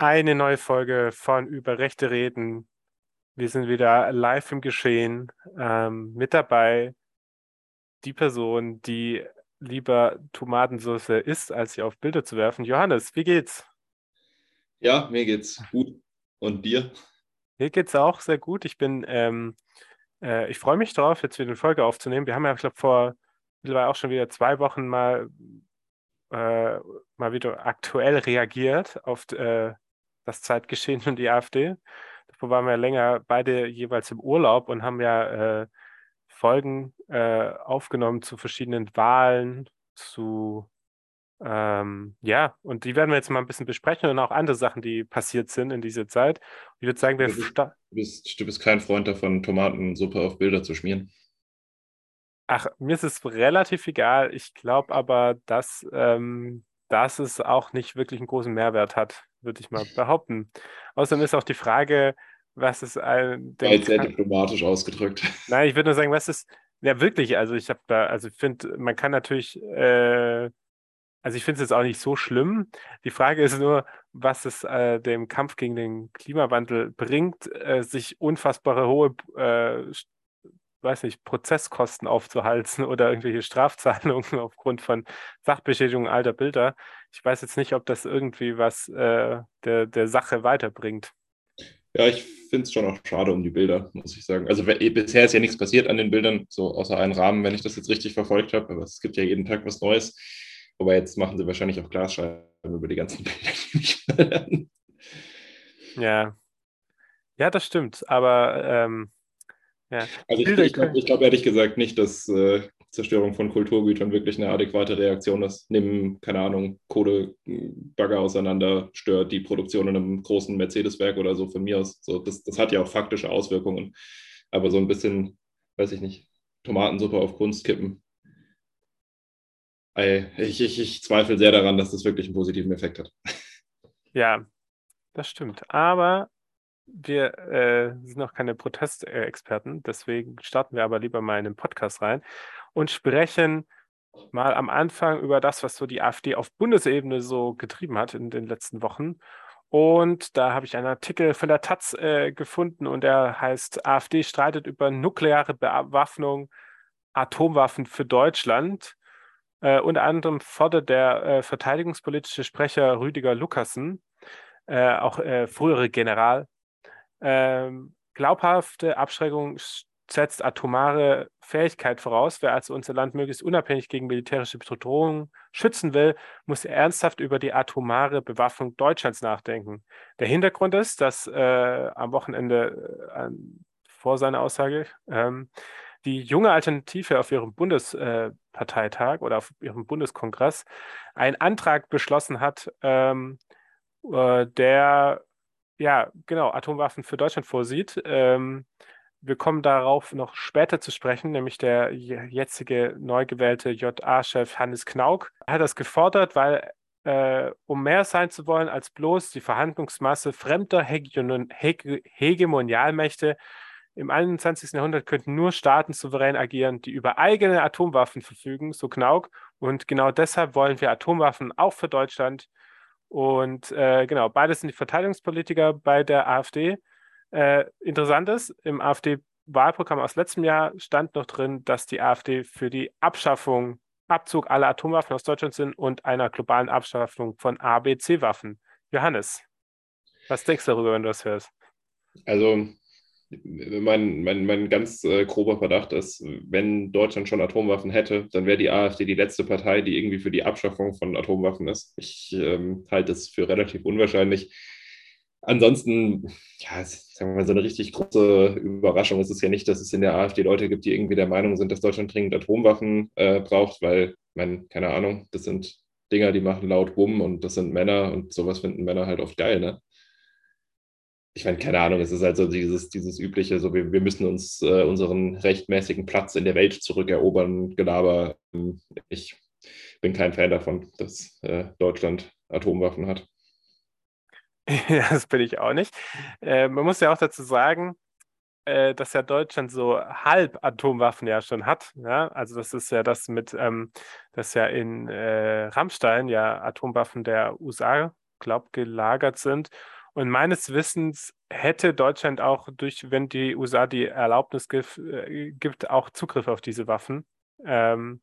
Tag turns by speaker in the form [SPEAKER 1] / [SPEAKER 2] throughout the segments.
[SPEAKER 1] Eine neue Folge von Über Rechte reden. Wir sind wieder live im Geschehen. Ähm, mit dabei die Person, die lieber Tomatensauce isst, als sie auf Bilder zu werfen. Johannes, wie geht's?
[SPEAKER 2] Ja, mir geht's gut. Und dir?
[SPEAKER 1] Mir geht's auch sehr gut. Ich bin, ähm, äh, ich freue mich drauf, jetzt wieder eine Folge aufzunehmen. Wir haben ja, ich glaube, vor mittlerweile auch schon wieder zwei Wochen mal, äh, mal wieder aktuell reagiert auf äh, das Zeitgeschehen und die AfD. Davor waren wir länger beide jeweils im Urlaub und haben ja äh, Folgen äh, aufgenommen zu verschiedenen Wahlen, zu ähm, ja, und die werden wir jetzt mal ein bisschen besprechen und auch andere Sachen, die passiert sind in dieser Zeit. Ich würde sagen, wir
[SPEAKER 2] du bist, du bist, du bist kein Freund davon, Tomatensuppe auf Bilder zu schmieren.
[SPEAKER 1] Ach, mir ist es relativ egal. Ich glaube aber, dass, ähm, dass es auch nicht wirklich einen großen Mehrwert hat, würde ich mal behaupten. Außerdem ist auch die Frage, was ist ein.
[SPEAKER 2] Weil sehr diplomatisch ausgedrückt.
[SPEAKER 1] Nein, ich würde nur sagen, was ist. Ja, wirklich, also ich habe da, also ich finde, man kann natürlich, äh, also ich finde es jetzt auch nicht so schlimm. Die Frage ist nur, was es äh, dem Kampf gegen den Klimawandel bringt, äh, sich unfassbare hohe äh, weiß nicht, Prozesskosten aufzuhalten oder irgendwelche Strafzahlungen aufgrund von Sachbeschädigung alter Bilder. Ich weiß jetzt nicht, ob das irgendwie was äh, der, der Sache weiterbringt.
[SPEAKER 2] Ja, ich finde es schon auch schade um die Bilder, muss ich sagen. Also bisher ist ja nichts passiert an den Bildern, so außer einen Rahmen, wenn ich das jetzt richtig verfolgt habe. Aber es gibt ja jeden Tag was Neues. Aber jetzt machen sie wahrscheinlich auch Glasscheiben über die ganzen Bilder, die werden.
[SPEAKER 1] Ja. Ja, das stimmt. Aber ähm,
[SPEAKER 2] ja. Also ich, ich glaube glaub ehrlich gesagt nicht, dass äh, Zerstörung von Kulturgütern wirklich eine adäquate Reaktion ist. Nehmen, keine Ahnung, Kohlebagger auseinander, stört die Produktion in einem großen Mercedes-Werk oder so von mir aus. So, das, das hat ja auch faktische Auswirkungen. Aber so ein bisschen, weiß ich nicht, Tomatensuppe auf Kunst kippen. Ich, ich, ich zweifle sehr daran, dass das wirklich einen positiven Effekt hat.
[SPEAKER 1] Ja, das stimmt. Aber wir äh, sind noch keine Protestexperten, deswegen starten wir aber lieber mal in den Podcast rein und sprechen mal am Anfang über das, was so die AfD auf Bundesebene so getrieben hat in den letzten Wochen. Und da habe ich einen Artikel von der Taz äh, gefunden und der heißt AfD streitet über nukleare Bewaffnung, Atomwaffen für Deutschland. Äh, unter anderem fordert der äh, verteidigungspolitische Sprecher Rüdiger Lukassen, äh, auch äh, frühere General, ähm, glaubhafte Abschreckung setzt atomare Fähigkeit voraus. Wer also unser Land möglichst unabhängig gegen militärische Bedrohungen schützen will, muss ernsthaft über die atomare Bewaffnung Deutschlands nachdenken. Der Hintergrund ist, dass äh, am Wochenende äh, vor seiner Aussage ähm, die junge Alternative auf ihrem Bundesparteitag äh, oder auf ihrem Bundeskongress einen Antrag beschlossen hat, ähm, äh, der ja, genau, Atomwaffen für Deutschland vorsieht. Ähm, wir kommen darauf noch später zu sprechen, nämlich der jetzige neu gewählte JA-Chef Hannes Knauk hat das gefordert, weil äh, um mehr sein zu wollen als bloß die Verhandlungsmasse fremder Hegemon Hege Hegemonialmächte im 21. Jahrhundert könnten nur Staaten souverän agieren, die über eigene Atomwaffen verfügen, so Knauk. Und genau deshalb wollen wir Atomwaffen auch für Deutschland und äh, genau, beides sind die Verteidigungspolitiker bei der AfD. Äh, interessant ist, im AfD-Wahlprogramm aus letztem Jahr stand noch drin, dass die AfD für die Abschaffung, Abzug aller Atomwaffen aus Deutschland sind und einer globalen Abschaffung von ABC-Waffen. Johannes, was denkst du darüber, wenn du das hörst?
[SPEAKER 2] Also, mein, mein, mein ganz äh, grober Verdacht ist, wenn Deutschland schon Atomwaffen hätte, dann wäre die AfD die letzte Partei, die irgendwie für die Abschaffung von Atomwaffen ist. Ich ähm, halte es für relativ unwahrscheinlich. Ansonsten, ja, sagen wir mal, so eine richtig große Überraschung ist es ja nicht, dass es in der AfD Leute gibt, die irgendwie der Meinung sind, dass Deutschland dringend Atomwaffen äh, braucht, weil, mein, keine Ahnung, das sind Dinger, die machen laut Bumm und das sind Männer und sowas finden Männer halt oft geil, ne? Ich meine, keine Ahnung, es ist halt dieses, dieses übliche, so wir, wir müssen uns äh, unseren rechtmäßigen Platz in der Welt zurückerobern, Gelaber. Ich bin kein Fan davon, dass äh, Deutschland Atomwaffen hat.
[SPEAKER 1] Ja, das bin ich auch nicht. Äh, man muss ja auch dazu sagen, äh, dass ja Deutschland so halb Atomwaffen ja schon hat. Ja? Also das ist ja das mit, ähm, dass ja in äh, Rammstein ja Atomwaffen der USA glaube, gelagert sind. Und meines Wissens hätte Deutschland auch durch, wenn die USA die Erlaubnis gibt, äh, gibt auch Zugriff auf diese Waffen. Ähm,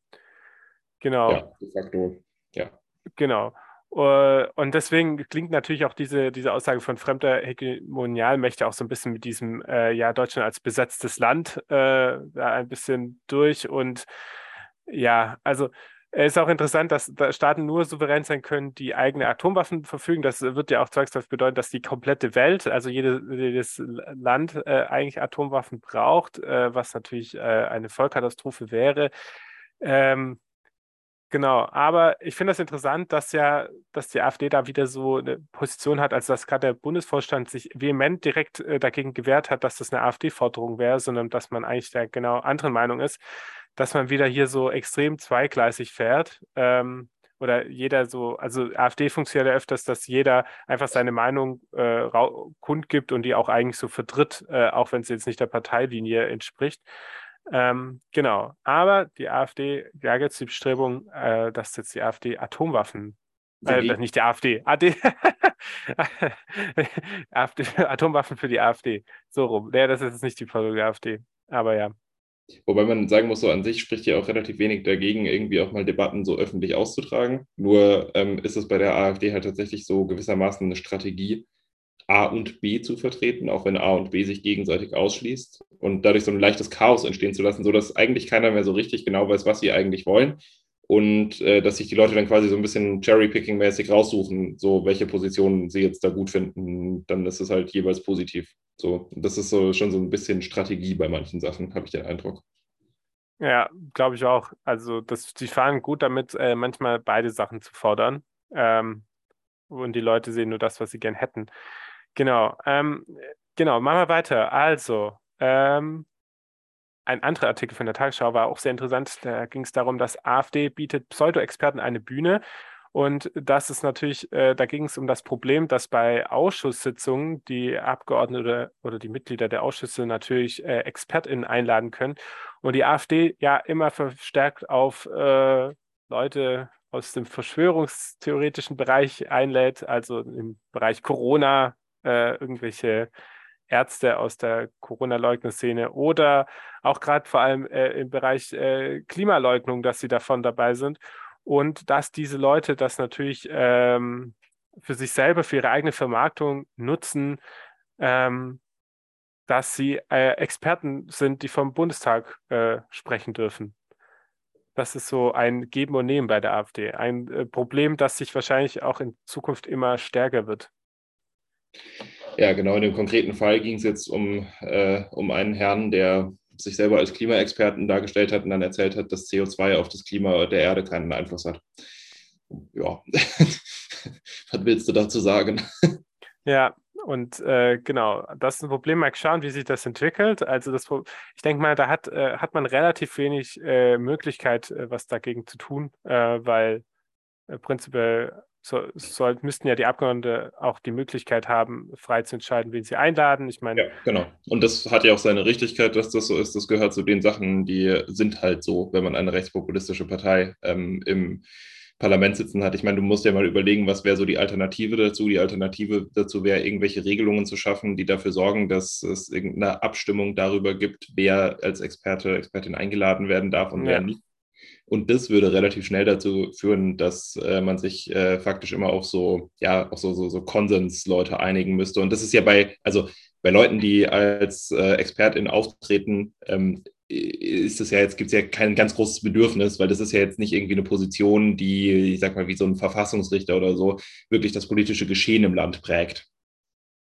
[SPEAKER 1] genau.
[SPEAKER 2] Ja, de facto, ja.
[SPEAKER 1] Genau. Äh, und deswegen klingt natürlich auch diese, diese Aussage von fremder Hegemonialmächte auch so ein bisschen mit diesem, äh, ja, Deutschland als besetztes Land äh, ein bisschen durch. Und ja, also es ist auch interessant, dass Staaten nur souverän sein können, die eigene Atomwaffen verfügen. Das wird ja auch zwangsläufig bedeuten, dass die komplette Welt, also jede, jedes Land äh, eigentlich Atomwaffen braucht, äh, was natürlich äh, eine Vollkatastrophe wäre. Ähm, Genau, aber ich finde das interessant, dass ja, dass die AfD da wieder so eine Position hat, also dass gerade der Bundesvorstand sich vehement direkt äh, dagegen gewehrt hat, dass das eine AfD-Forderung wäre, sondern dass man eigentlich der genau anderen Meinung ist, dass man wieder hier so extrem zweigleisig fährt. Ähm, oder jeder so, also AfD funktioniert ja öfters, dass jeder einfach seine Meinung äh, kundgibt und die auch eigentlich so vertritt, äh, auch wenn es jetzt nicht der Parteilinie entspricht. Ähm, genau. Aber die AfD jagt jetzt die Bestrebung, äh, dass jetzt die AfD Atomwaffen, äh, nicht die AfD, AD, AfD, Atomwaffen für die AfD. So rum. Ja, das ist jetzt nicht die Forderung der AfD. Aber ja.
[SPEAKER 2] Wobei man sagen muss, so an sich spricht ja auch relativ wenig dagegen, irgendwie auch mal Debatten so öffentlich auszutragen. Nur ähm, ist es bei der AfD halt tatsächlich so gewissermaßen eine Strategie, A und B zu vertreten, auch wenn A und B sich gegenseitig ausschließt und dadurch so ein leichtes Chaos entstehen zu lassen, sodass eigentlich keiner mehr so richtig genau weiß, was sie eigentlich wollen und äh, dass sich die Leute dann quasi so ein bisschen Cherry-Picking-mäßig raussuchen, so welche Positionen sie jetzt da gut finden, dann ist es halt jeweils positiv. So, das ist so schon so ein bisschen Strategie bei manchen Sachen, habe ich den Eindruck.
[SPEAKER 1] Ja, glaube ich auch. Also, das, die fahren gut damit, äh, manchmal beide Sachen zu fordern. Ähm, und die Leute sehen nur das, was sie gern hätten. Genau. Ähm, genau, machen wir weiter. Also, ähm, ein anderer Artikel von der Tagesschau war auch sehr interessant. Da ging es darum, dass AfD bietet Pseudo-Experten eine Bühne. Und das ist natürlich, äh, da ging es um das Problem, dass bei Ausschusssitzungen die Abgeordnete oder die Mitglieder der Ausschüsse natürlich äh, ExpertInnen einladen können. Und die AfD ja immer verstärkt auf äh, Leute aus dem verschwörungstheoretischen Bereich einlädt, also im Bereich Corona, äh, irgendwelche Ärzte aus der Corona-Leugner-Szene oder auch gerade vor allem äh, im Bereich äh, Klimaleugnung, dass sie davon dabei sind und dass diese Leute das natürlich ähm, für sich selber, für ihre eigene Vermarktung nutzen, ähm, dass sie äh, Experten sind, die vom Bundestag äh, sprechen dürfen. Das ist so ein Geben und Nehmen bei der AfD. Ein äh, Problem, das sich wahrscheinlich auch in Zukunft immer stärker wird.
[SPEAKER 2] Ja, genau. In dem konkreten Fall ging es jetzt um, äh, um einen Herrn, der sich selber als Klimaexperten dargestellt hat und dann erzählt hat, dass CO2 auf das Klima der Erde keinen Einfluss hat. Ja, was willst du dazu sagen?
[SPEAKER 1] Ja, und äh, genau, das ist ein Problem. Mal schauen, wie sich das entwickelt. Also das, ich denke mal, da hat, äh, hat man relativ wenig äh, Möglichkeit, äh, was dagegen zu tun, äh, weil prinzipiell so, soll, müssten ja die Abgeordneten auch die Möglichkeit haben, frei zu entscheiden, wen sie einladen. Ich meine.
[SPEAKER 2] Ja, genau. Und das hat ja auch seine Richtigkeit, dass das so ist. Das gehört zu den Sachen, die sind halt so, wenn man eine rechtspopulistische Partei ähm, im Parlament sitzen hat. Ich meine, du musst ja mal überlegen, was wäre so die Alternative dazu. Die Alternative dazu wäre, irgendwelche Regelungen zu schaffen, die dafür sorgen, dass es irgendeine Abstimmung darüber gibt, wer als Experte, Expertin eingeladen werden darf und ja. wer nicht. Und das würde relativ schnell dazu führen, dass äh, man sich äh, faktisch immer auf so, ja, auf so, so, so Konsensleute einigen müsste. Und das ist ja bei, also bei Leuten, die als äh, Expertin auftreten, ähm, ist es ja jetzt, gibt es ja kein ganz großes Bedürfnis, weil das ist ja jetzt nicht irgendwie eine Position, die, ich sag mal, wie so ein Verfassungsrichter oder so, wirklich das politische Geschehen im Land prägt.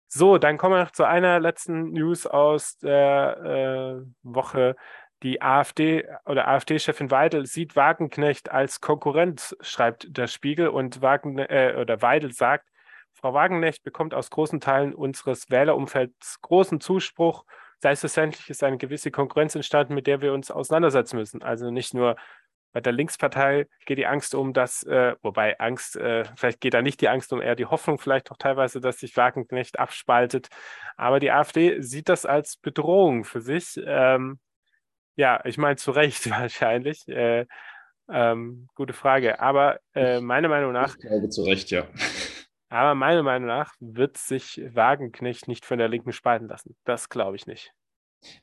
[SPEAKER 1] So, dann kommen wir noch zu einer letzten News aus der äh, Woche. Die AfD oder AfD-Chefin Weidel sieht Wagenknecht als Konkurrent, schreibt der Spiegel. Und Wagen, äh, oder Weidel sagt, Frau Wagenknecht bekommt aus großen Teilen unseres Wählerumfelds großen Zuspruch. Selbstverständlich ist eine gewisse Konkurrenz entstanden, mit der wir uns auseinandersetzen müssen. Also nicht nur bei der Linkspartei geht die Angst um, dass, äh, wobei Angst, äh, vielleicht geht da nicht die Angst um, eher die Hoffnung vielleicht auch teilweise, dass sich Wagenknecht abspaltet. Aber die AfD sieht das als Bedrohung für sich. Ähm, ja, ich meine zu Recht wahrscheinlich. Äh, ähm, gute Frage. Aber äh, meiner Meinung nach.
[SPEAKER 2] Ich glaube zu Recht, ja.
[SPEAKER 1] Aber meiner Meinung nach wird sich Wagenknecht nicht von der Linken spalten lassen. Das glaube ich nicht.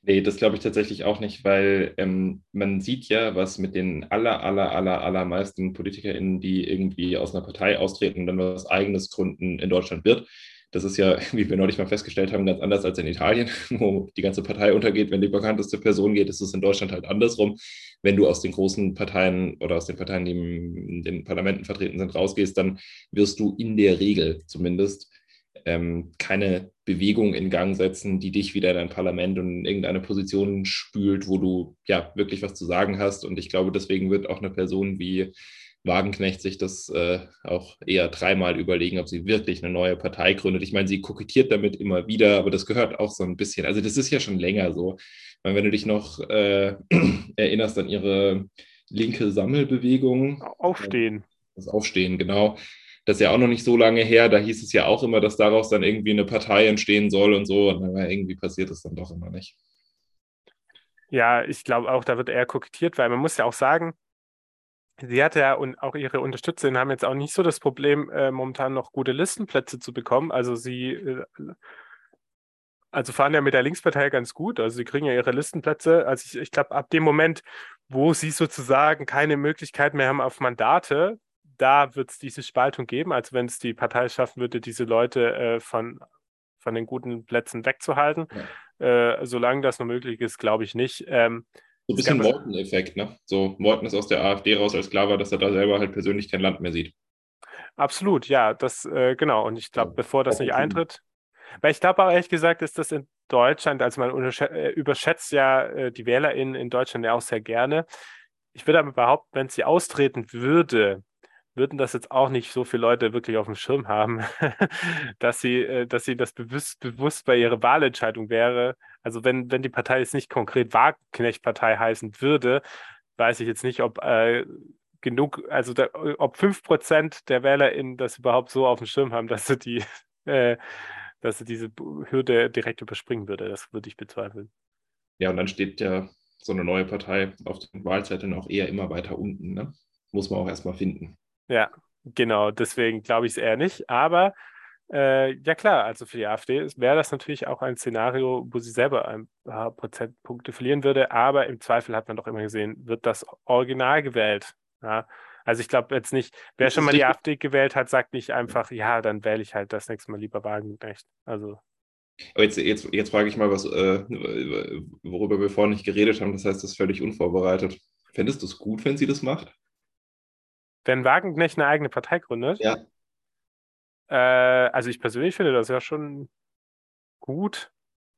[SPEAKER 2] Nee, das glaube ich tatsächlich auch nicht, weil ähm, man sieht ja, was mit den aller, aller, aller, allermeisten PolitikerInnen, die irgendwie aus einer Partei austreten und dann was eigenes gründen in Deutschland wird. Das ist ja, wie wir neulich mal festgestellt haben, ganz anders als in Italien, wo die ganze Partei untergeht, wenn die bekannteste Person geht. ist es in Deutschland halt andersrum. Wenn du aus den großen Parteien oder aus den Parteien, die in den Parlamenten vertreten sind, rausgehst, dann wirst du in der Regel zumindest ähm, keine Bewegung in Gang setzen, die dich wieder in ein Parlament und in irgendeine Position spült, wo du ja wirklich was zu sagen hast. Und ich glaube, deswegen wird auch eine Person wie Wagenknecht sich das äh, auch eher dreimal überlegen, ob sie wirklich eine neue Partei gründet. Ich meine, sie kokettiert damit immer wieder, aber das gehört auch so ein bisschen. Also das ist ja schon länger so. Meine, wenn du dich noch äh, erinnerst an ihre linke Sammelbewegung.
[SPEAKER 1] Aufstehen.
[SPEAKER 2] Das Aufstehen, genau. Das ist ja auch noch nicht so lange her. Da hieß es ja auch immer, dass daraus dann irgendwie eine Partei entstehen soll und so. Und irgendwie passiert es dann doch immer nicht.
[SPEAKER 1] Ja, ich glaube auch, da wird eher kokettiert, weil man muss ja auch sagen, sie hat ja und auch ihre Unterstützerinnen haben jetzt auch nicht so das Problem, äh, momentan noch gute Listenplätze zu bekommen. Also sie äh, also fahren ja mit der Linkspartei ganz gut. Also sie kriegen ja ihre Listenplätze. Also ich, ich glaube, ab dem Moment, wo sie sozusagen keine Möglichkeit mehr haben auf Mandate, da wird es diese Spaltung geben. Also wenn es die Partei schaffen würde, diese Leute äh, von, von den guten Plätzen wegzuhalten. Ja. Äh, solange das noch möglich ist, glaube ich nicht. Ähm,
[SPEAKER 2] so ein bisschen Morten-Effekt, ne? So, Morten ist aus der AfD raus, als klar war, dass er da selber halt persönlich kein Land mehr sieht.
[SPEAKER 1] Absolut, ja, das, äh, genau. Und ich glaube, bevor das nicht eintritt, weil ich glaube auch ehrlich gesagt, ist das in Deutschland, also man äh, überschätzt ja äh, die WählerInnen in Deutschland ja auch sehr gerne. Ich würde aber behaupten, wenn sie austreten würde, würden das jetzt auch nicht so viele Leute wirklich auf dem Schirm haben, dass sie, äh, dass sie das bewusst, bewusst bei ihrer Wahlentscheidung wäre. Also wenn, wenn die Partei jetzt nicht konkret Wagenknecht-Partei heißen würde, weiß ich jetzt nicht, ob äh, genug, also da, ob 5% der WählerInnen das überhaupt so auf dem Schirm haben, dass sie die, äh, dass sie diese Hürde direkt überspringen würde. Das würde ich bezweifeln.
[SPEAKER 2] Ja, und dann steht ja so eine neue Partei auf den Wahlzetteln auch eher immer weiter unten. Ne? Muss man auch erstmal finden.
[SPEAKER 1] Ja, genau. Deswegen glaube ich es eher nicht. Aber äh, ja klar, also für die AfD wäre das natürlich auch ein Szenario, wo sie selber ein paar Prozentpunkte verlieren würde. Aber im Zweifel hat man doch immer gesehen, wird das Original gewählt. Ja? Also ich glaube jetzt nicht, wer schon mal die AfD gewählt hat, sagt nicht einfach, ja, dann wähle ich halt das nächste Mal lieber Wagenknecht. Also
[SPEAKER 2] aber jetzt, jetzt, jetzt frage ich mal, was, äh, worüber wir vorhin nicht geredet haben. Das heißt, das ist völlig unvorbereitet. Fändest du es gut, wenn sie das macht?
[SPEAKER 1] Wenn Wagenknecht eine eigene Partei gründet?
[SPEAKER 2] Ja.
[SPEAKER 1] Äh, also ich persönlich finde das ja schon gut.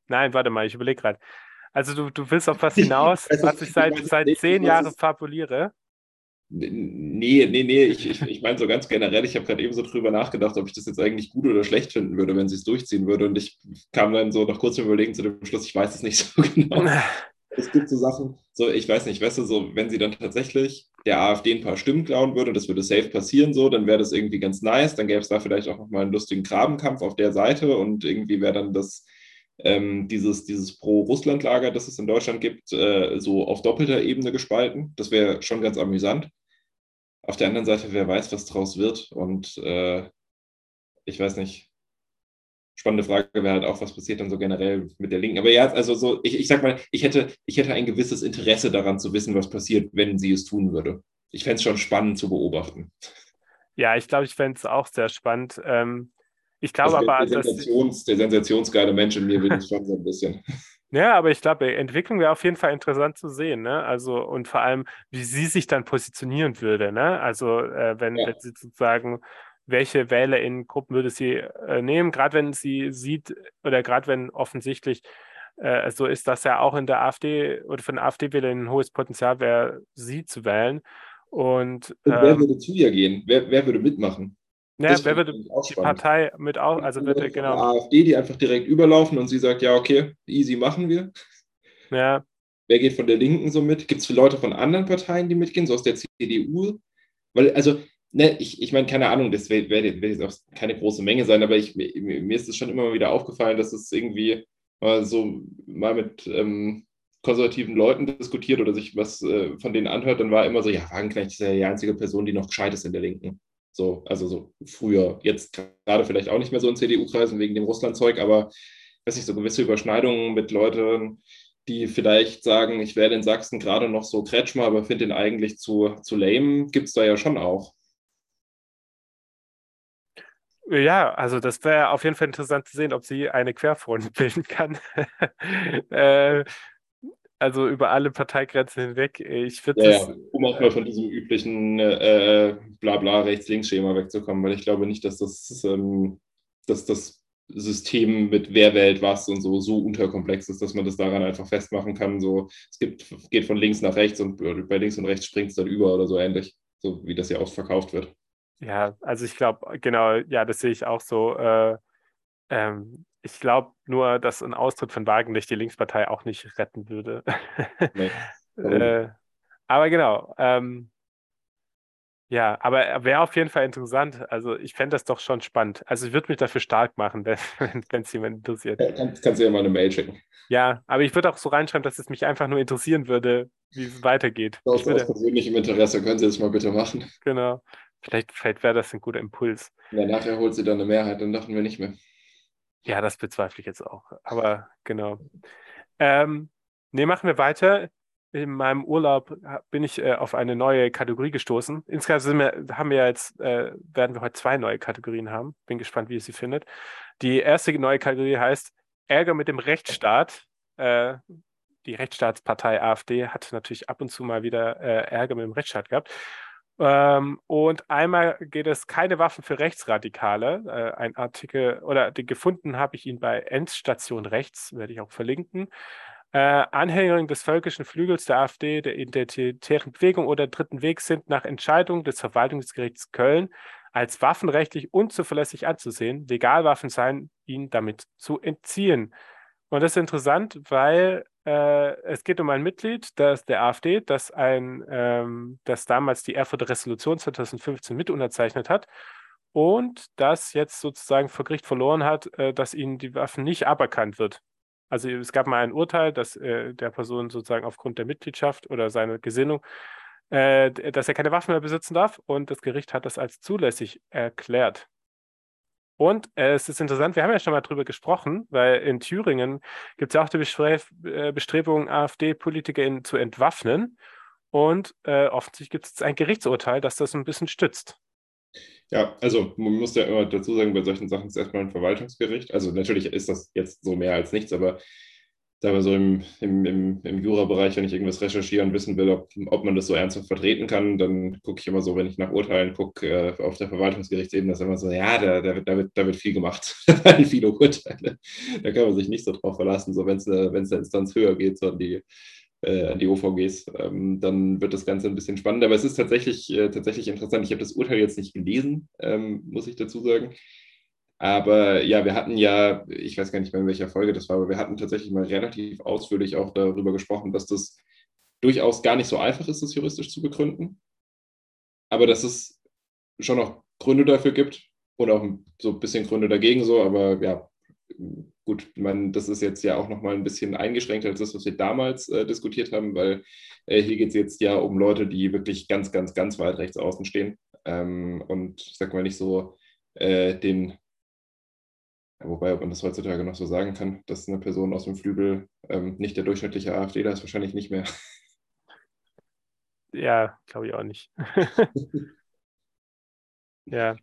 [SPEAKER 1] Nein, warte mal, ich überlege gerade. Also du, du willst auf was hinaus, also, was ich seit, seit zehn Jahren fabuliere?
[SPEAKER 2] Nee, nee, nee, ich, ich, ich meine so ganz generell, ich habe gerade eben so drüber nachgedacht, ob ich das jetzt eigentlich gut oder schlecht finden würde, wenn sie es durchziehen würde. Und ich kam dann so nach kurzem Überlegen zu dem Schluss, ich weiß es nicht so genau. es gibt so Sachen, so ich weiß nicht, weißt du, so wenn sie dann tatsächlich der AfD ein paar Stimmen klauen würde, das würde safe passieren so, dann wäre das irgendwie ganz nice, dann gäbe es da vielleicht auch nochmal einen lustigen Grabenkampf auf der Seite und irgendwie wäre dann das ähm, dieses, dieses Pro-Russland-Lager, das es in Deutschland gibt, äh, so auf doppelter Ebene gespalten. Das wäre schon ganz amüsant. Auf der anderen Seite, wer weiß, was draus wird und äh, ich weiß nicht, spannende Frage wäre halt auch, was passiert dann so generell mit der Linken. Aber ja, also so, ich, ich sag mal, ich hätte, ich hätte ein gewisses Interesse daran zu wissen, was passiert, wenn sie es tun würde. Ich fände es schon spannend zu beobachten.
[SPEAKER 1] Ja, ich glaube, ich fände es auch sehr spannend. Ähm, ich glaube also aber,
[SPEAKER 2] der, Sensations, der sensationsgeile Mensch in mir will es schon so ein bisschen.
[SPEAKER 1] Ja, aber ich glaube, Entwicklung wäre auf jeden Fall interessant zu sehen, ne? Also und vor allem, wie sie sich dann positionieren würde, ne? Also äh, wenn, ja. wenn sie sozusagen welche WählerInnen-Gruppen würde sie äh, nehmen, gerade wenn sie sieht oder gerade wenn offensichtlich äh, so ist, dass ja auch in der AfD oder von der AfD-Wähler ein hohes Potenzial wäre, sie zu wählen. Und,
[SPEAKER 2] Und wer ähm, würde zu ihr gehen? Wer, wer würde mitmachen?
[SPEAKER 1] Ja, wer würde die Partei mit auch, also würde genau.
[SPEAKER 2] AfD, die einfach direkt überlaufen und sie sagt, ja, okay, easy machen wir.
[SPEAKER 1] Ja.
[SPEAKER 2] Wer geht von der Linken so mit? Gibt es Leute von anderen Parteien, die mitgehen, so aus der CDU? Weil, also, ne, ich, ich meine, keine Ahnung, das wird jetzt auch keine große Menge sein, aber ich, mir, mir ist es schon immer wieder aufgefallen, dass es irgendwie mal so mal mit ähm, konservativen Leuten diskutiert oder sich was äh, von denen anhört, dann war immer so, ja, Wagenknecht ist ja die einzige Person, die noch gescheit ist in der Linken. So, also so früher, jetzt gerade vielleicht auch nicht mehr so in CDU-Kreisen wegen dem Russland-Zeug, aber weiß nicht, so gewisse Überschneidungen mit Leuten, die vielleicht sagen, ich werde in Sachsen gerade noch so Kretschmer, aber finde ihn eigentlich zu, zu lame, gibt es da ja schon auch.
[SPEAKER 1] Ja, also das wäre auf jeden Fall interessant zu sehen, ob sie eine Querfront bilden kann. äh, also über alle Parteigrenzen hinweg. Ich würde
[SPEAKER 2] ja, ja, um auch mal von diesem üblichen äh, Blabla Rechts-Links-Schema wegzukommen, weil ich glaube nicht, dass das, ähm, dass das System mit wer wählt was und so so unterkomplex ist, dass man das daran einfach festmachen kann. So, es gibt, geht von links nach rechts und bei links und rechts springt es dann über oder so ähnlich, so wie das ja oft verkauft wird.
[SPEAKER 1] Ja, also ich glaube, genau, ja, das sehe ich auch so. Äh, ähm, ich glaube nur, dass ein Austritt von Wagenknecht die Linkspartei auch nicht retten würde. Nee, äh, aber genau. Ähm, ja, aber wäre auf jeden Fall interessant. Also ich fände das doch schon spannend. Also ich würde mich dafür stark machen, wenn es jemand interessiert.
[SPEAKER 2] Ja, kann, kannst du ja mal eine Mail schicken.
[SPEAKER 1] Ja, aber ich würde auch so reinschreiben, dass es mich einfach nur interessieren würde, wie es weitergeht.
[SPEAKER 2] Aus,
[SPEAKER 1] würde,
[SPEAKER 2] aus persönlichem Interesse können Sie das mal bitte machen.
[SPEAKER 1] Genau. Vielleicht, vielleicht wäre das ein guter Impuls.
[SPEAKER 2] Ja, nachher holt sie dann eine Mehrheit, dann dachten wir nicht mehr.
[SPEAKER 1] Ja, das bezweifle ich jetzt auch. Aber genau. Ähm, ne, machen wir weiter. In meinem Urlaub bin ich äh, auf eine neue Kategorie gestoßen. Insgesamt wir, haben wir jetzt, äh, werden wir heute zwei neue Kategorien haben. Bin gespannt, wie ihr sie findet. Die erste neue Kategorie heißt Ärger mit dem Rechtsstaat. Äh, die Rechtsstaatspartei AfD hat natürlich ab und zu mal wieder äh, Ärger mit dem Rechtsstaat gehabt. Ähm, und einmal geht es keine Waffen für Rechtsradikale. Äh, ein Artikel, oder den gefunden habe ich ihn bei Endstation Rechts, werde ich auch verlinken. Äh, Anhängerin des völkischen Flügels der AfD, der Identitären Bewegung oder Dritten Weg sind nach Entscheidung des Verwaltungsgerichts Köln als waffenrechtlich unzuverlässig anzusehen. Legalwaffen seien ihnen damit zu entziehen. Und das ist interessant, weil äh, es geht um ein Mitglied das, der AfD, das, ein, ähm, das damals die Erfurter Resolution 2015 mit unterzeichnet hat und das jetzt sozusagen vor Gericht verloren hat, äh, dass ihnen die Waffen nicht aberkannt wird. Also es gab mal ein Urteil, dass äh, der Person sozusagen aufgrund der Mitgliedschaft oder seiner Gesinnung, äh, dass er keine Waffen mehr besitzen darf und das Gericht hat das als zulässig erklärt. Und äh, es ist interessant, wir haben ja schon mal drüber gesprochen, weil in Thüringen gibt es ja auch die Bestre äh, Bestrebung, AfD-PolitikerInnen zu entwaffnen. Und äh, offensichtlich gibt es ein Gerichtsurteil, das das ein bisschen stützt.
[SPEAKER 2] Ja, also man muss ja immer dazu sagen, bei solchen Sachen ist erstmal ein Verwaltungsgericht. Also natürlich ist das jetzt so mehr als nichts, aber da so im, im, im, im Jura-Bereich, wenn ich irgendwas recherchieren wissen will, ob, ob man das so ernsthaft vertreten kann, dann gucke ich immer so, wenn ich nach Urteilen gucke, äh, auf der Verwaltungsgerichtsebene, ist immer so, ja, da, da, da, wird, da wird viel gemacht, da viele Urteile. Da kann man sich nicht so drauf verlassen, so wenn es eine, eine Instanz höher geht, so an die, äh, an die OVGs, ähm, dann wird das Ganze ein bisschen spannend. Aber es ist tatsächlich, äh, tatsächlich interessant. Ich habe das Urteil jetzt nicht gelesen, ähm, muss ich dazu sagen. Aber ja, wir hatten ja, ich weiß gar nicht mehr, in welcher Folge das war, aber wir hatten tatsächlich mal relativ ausführlich auch darüber gesprochen, dass das durchaus gar nicht so einfach ist, das juristisch zu begründen. Aber dass es schon noch Gründe dafür gibt und auch so ein bisschen Gründe dagegen so. Aber ja, gut, man, das ist jetzt ja auch nochmal ein bisschen eingeschränkter als das, was wir damals äh, diskutiert haben, weil äh, hier geht es jetzt ja um Leute, die wirklich ganz, ganz, ganz weit rechts außen stehen ähm, und ich sag mal nicht so äh, den Wobei, ob man das heutzutage noch so sagen kann, dass eine Person aus dem Flügel ähm, nicht der durchschnittliche AfDler ist, wahrscheinlich nicht mehr.
[SPEAKER 1] Ja, glaube ich auch nicht. ja.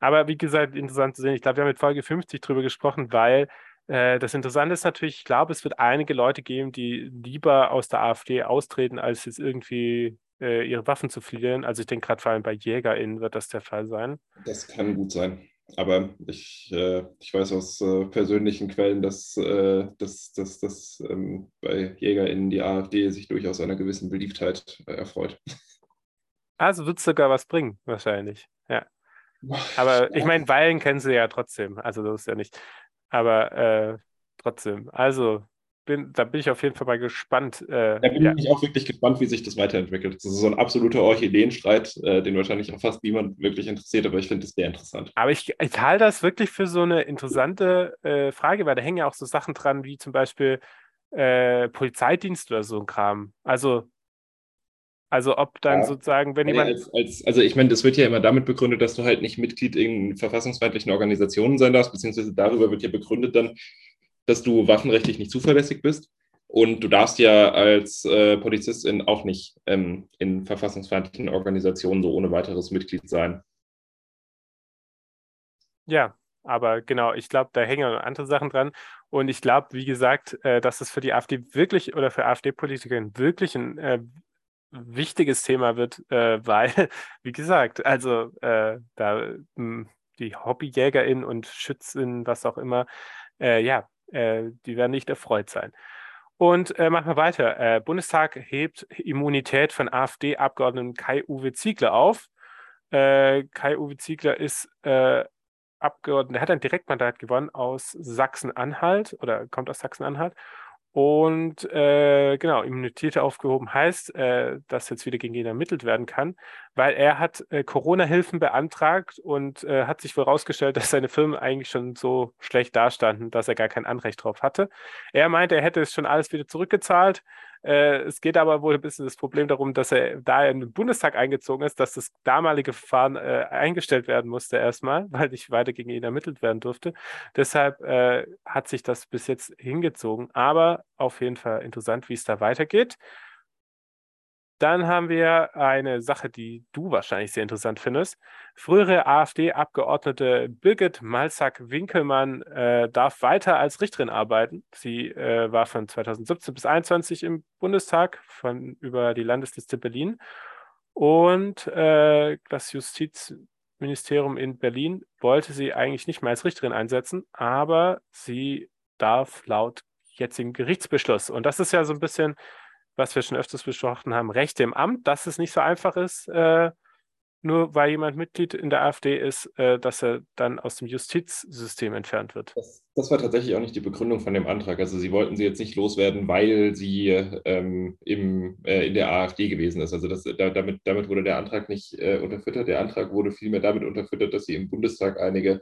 [SPEAKER 1] Aber wie gesagt, interessant zu sehen. Ich glaube, wir haben mit Folge 50 drüber gesprochen, weil äh, das Interessante ist natürlich, ich glaube, es wird einige Leute geben, die lieber aus der AfD austreten, als jetzt irgendwie äh, ihre Waffen zu verlieren. Also ich denke gerade vor allem bei JägerInnen wird das der Fall sein.
[SPEAKER 2] Das kann gut sein. Aber ich, äh, ich weiß aus äh, persönlichen Quellen, dass, äh, dass, dass, dass ähm, bei JägerInnen die AfD sich durchaus einer gewissen Beliebtheit äh, erfreut.
[SPEAKER 1] Also wird es sogar was bringen, wahrscheinlich. Ja. Aber ich meine, Weilen kennen sie ja trotzdem. Also das ist ja nicht. Aber äh, trotzdem. Also bin, da bin ich auf jeden Fall mal gespannt.
[SPEAKER 2] Äh, da bin ja. ich auch wirklich gespannt, wie sich das weiterentwickelt. Das ist so ein absoluter Orchideenstreit, äh, den wahrscheinlich auch fast niemand wirklich interessiert, aber ich finde es sehr interessant.
[SPEAKER 1] Aber ich, ich halte das wirklich für so eine interessante äh, Frage, weil da hängen ja auch so Sachen dran, wie zum Beispiel äh, Polizeidienst oder so ein Kram. Also Also ob dann ja. sozusagen, wenn jemand.
[SPEAKER 2] Als, als, also ich meine, das wird ja immer damit begründet, dass du halt nicht Mitglied in verfassungsfeindlichen Organisationen sein darfst, beziehungsweise darüber wird ja begründet dann, dass du waffenrechtlich nicht zuverlässig bist. Und du darfst ja als äh, Polizistin auch nicht ähm, in verfassungsfeindlichen Organisationen so ohne weiteres Mitglied sein.
[SPEAKER 1] Ja, aber genau, ich glaube, da hängen noch andere Sachen dran. Und ich glaube, wie gesagt, äh, dass es für die AfD wirklich oder für AfD-Politiker wirklich ein äh, wichtiges Thema wird, äh, weil, wie gesagt, also äh, da mh, hm, die HobbyjägerInnen und SchützInnen, was auch immer, äh, ja, äh, die werden nicht erfreut sein. Und äh, machen wir weiter. Äh, Bundestag hebt Immunität von AfD-Abgeordneten Kai-Uwe Ziegler auf. Kai-Uwe Ziegler ist Abgeordneter, der hat ein Direktmandat gewonnen aus Sachsen-Anhalt oder kommt aus Sachsen-Anhalt und äh, genau, Immunität aufgehoben heißt, äh, dass jetzt wieder gegen ihn ermittelt werden kann, weil er hat äh, Corona-Hilfen beantragt und äh, hat sich wohl herausgestellt, dass seine Firmen eigentlich schon so schlecht dastanden, dass er gar kein Anrecht drauf hatte. Er meinte, er hätte es schon alles wieder zurückgezahlt. Äh, es geht aber wohl ein bisschen das Problem darum, dass er, da er in den Bundestag eingezogen ist, dass das damalige Verfahren äh, eingestellt werden musste erstmal, weil nicht weiter gegen ihn ermittelt werden durfte. Deshalb äh, hat sich das bis jetzt hingezogen. Aber auf jeden Fall interessant, wie es da weitergeht. Dann haben wir eine Sache, die du wahrscheinlich sehr interessant findest. Frühere AfD-Abgeordnete Birgit Malzack-Winkelmann äh, darf weiter als Richterin arbeiten. Sie äh, war von 2017 bis 2021 im Bundestag von, über die Landesliste Berlin. Und äh, das Justizministerium in Berlin wollte sie eigentlich nicht mehr als Richterin einsetzen, aber sie darf laut jetzigen Gerichtsbeschluss. Und das ist ja so ein bisschen was wir schon öfters besprochen haben, Rechte im Amt, dass es nicht so einfach ist, äh, nur weil jemand Mitglied in der AfD ist, äh, dass er dann aus dem Justizsystem entfernt wird.
[SPEAKER 2] Das, das, war tatsächlich auch nicht die Begründung von dem Antrag. Also sie wollten sie jetzt nicht loswerden, weil sie ähm, im, äh, in der AfD gewesen ist. Also das, da, damit, damit wurde der Antrag nicht äh, unterfüttert. Der Antrag wurde vielmehr damit unterfüttert, dass sie im Bundestag einige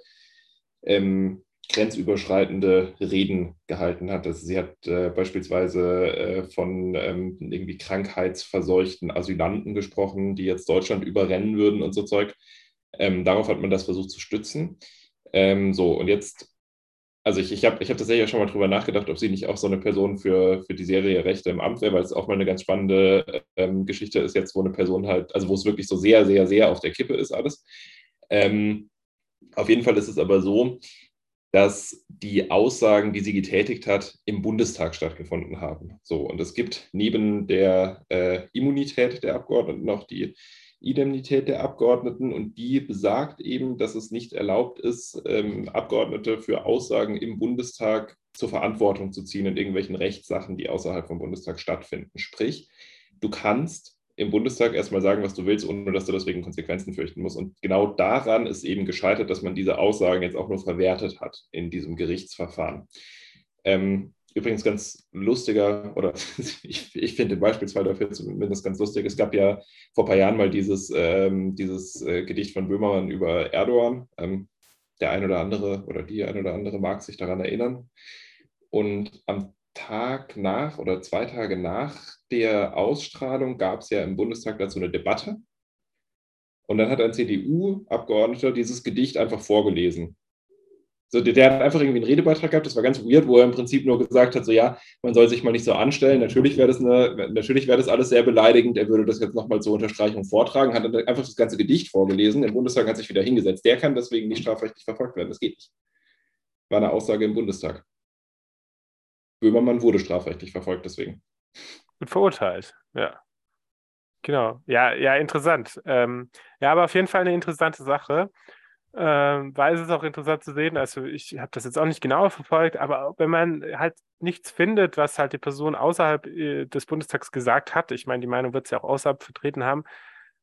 [SPEAKER 2] ähm, grenzüberschreitende Reden gehalten hat. Also sie hat äh, beispielsweise äh, von ähm, irgendwie krankheitsverseuchten Asylanten gesprochen, die jetzt Deutschland überrennen würden und so Zeug. Ähm, darauf hat man das versucht zu stützen. Ähm, so, und jetzt, also ich, ich habe ich hab tatsächlich ja schon mal drüber nachgedacht, ob sie nicht auch so eine Person für, für die Serie Rechte im Amt wäre, weil es auch mal eine ganz spannende ähm, Geschichte ist jetzt, wo eine Person halt, also wo es wirklich so sehr, sehr, sehr auf der Kippe ist alles. Ähm, auf jeden Fall ist es aber so, dass die Aussagen, die sie getätigt hat, im Bundestag stattgefunden haben. So, und es gibt neben der äh, Immunität der Abgeordneten noch die Indemnität der Abgeordneten und die besagt eben, dass es nicht erlaubt ist, ähm, Abgeordnete für Aussagen im Bundestag zur Verantwortung zu ziehen in irgendwelchen Rechtssachen, die außerhalb vom Bundestag stattfinden. Sprich, du kannst im Bundestag erstmal sagen, was du willst, ohne dass du deswegen Konsequenzen fürchten musst. Und genau daran ist eben gescheitert, dass man diese Aussagen jetzt auch nur verwertet hat in diesem Gerichtsverfahren. Ähm, übrigens ganz lustiger, oder ich, ich finde Beispielsfall dafür zumindest ganz lustig. Es gab ja vor ein paar Jahren mal dieses, ähm, dieses äh, Gedicht von Böhmermann über Erdogan. Ähm, der ein oder andere oder die ein oder andere mag sich daran erinnern. Und am Tag nach oder zwei Tage nach der Ausstrahlung gab es ja im Bundestag dazu eine Debatte. Und dann hat ein CDU-Abgeordneter dieses Gedicht einfach vorgelesen. So, der, der, hat einfach irgendwie einen Redebeitrag gehabt, das war ganz weird, wo er im Prinzip nur gesagt hat, so ja, man soll sich mal nicht so anstellen, natürlich wäre das, wär das alles sehr beleidigend, er würde das jetzt nochmal zur Unterstreichung vortragen, hat dann einfach das ganze Gedicht vorgelesen, der Bundestag hat sich wieder hingesetzt, der kann deswegen nicht strafrechtlich verfolgt werden, das geht nicht. War eine Aussage im Bundestag. Böhmermann wurde strafrechtlich verfolgt, deswegen.
[SPEAKER 1] Und verurteilt, ja. Genau, ja, ja, interessant. Ähm, ja, aber auf jeden Fall eine interessante Sache, ähm, weil es ist auch interessant zu sehen, also ich habe das jetzt auch nicht genau verfolgt, aber wenn man halt nichts findet, was halt die Person außerhalb äh, des Bundestags gesagt hat, ich meine, die Meinung wird sie auch außerhalb vertreten haben,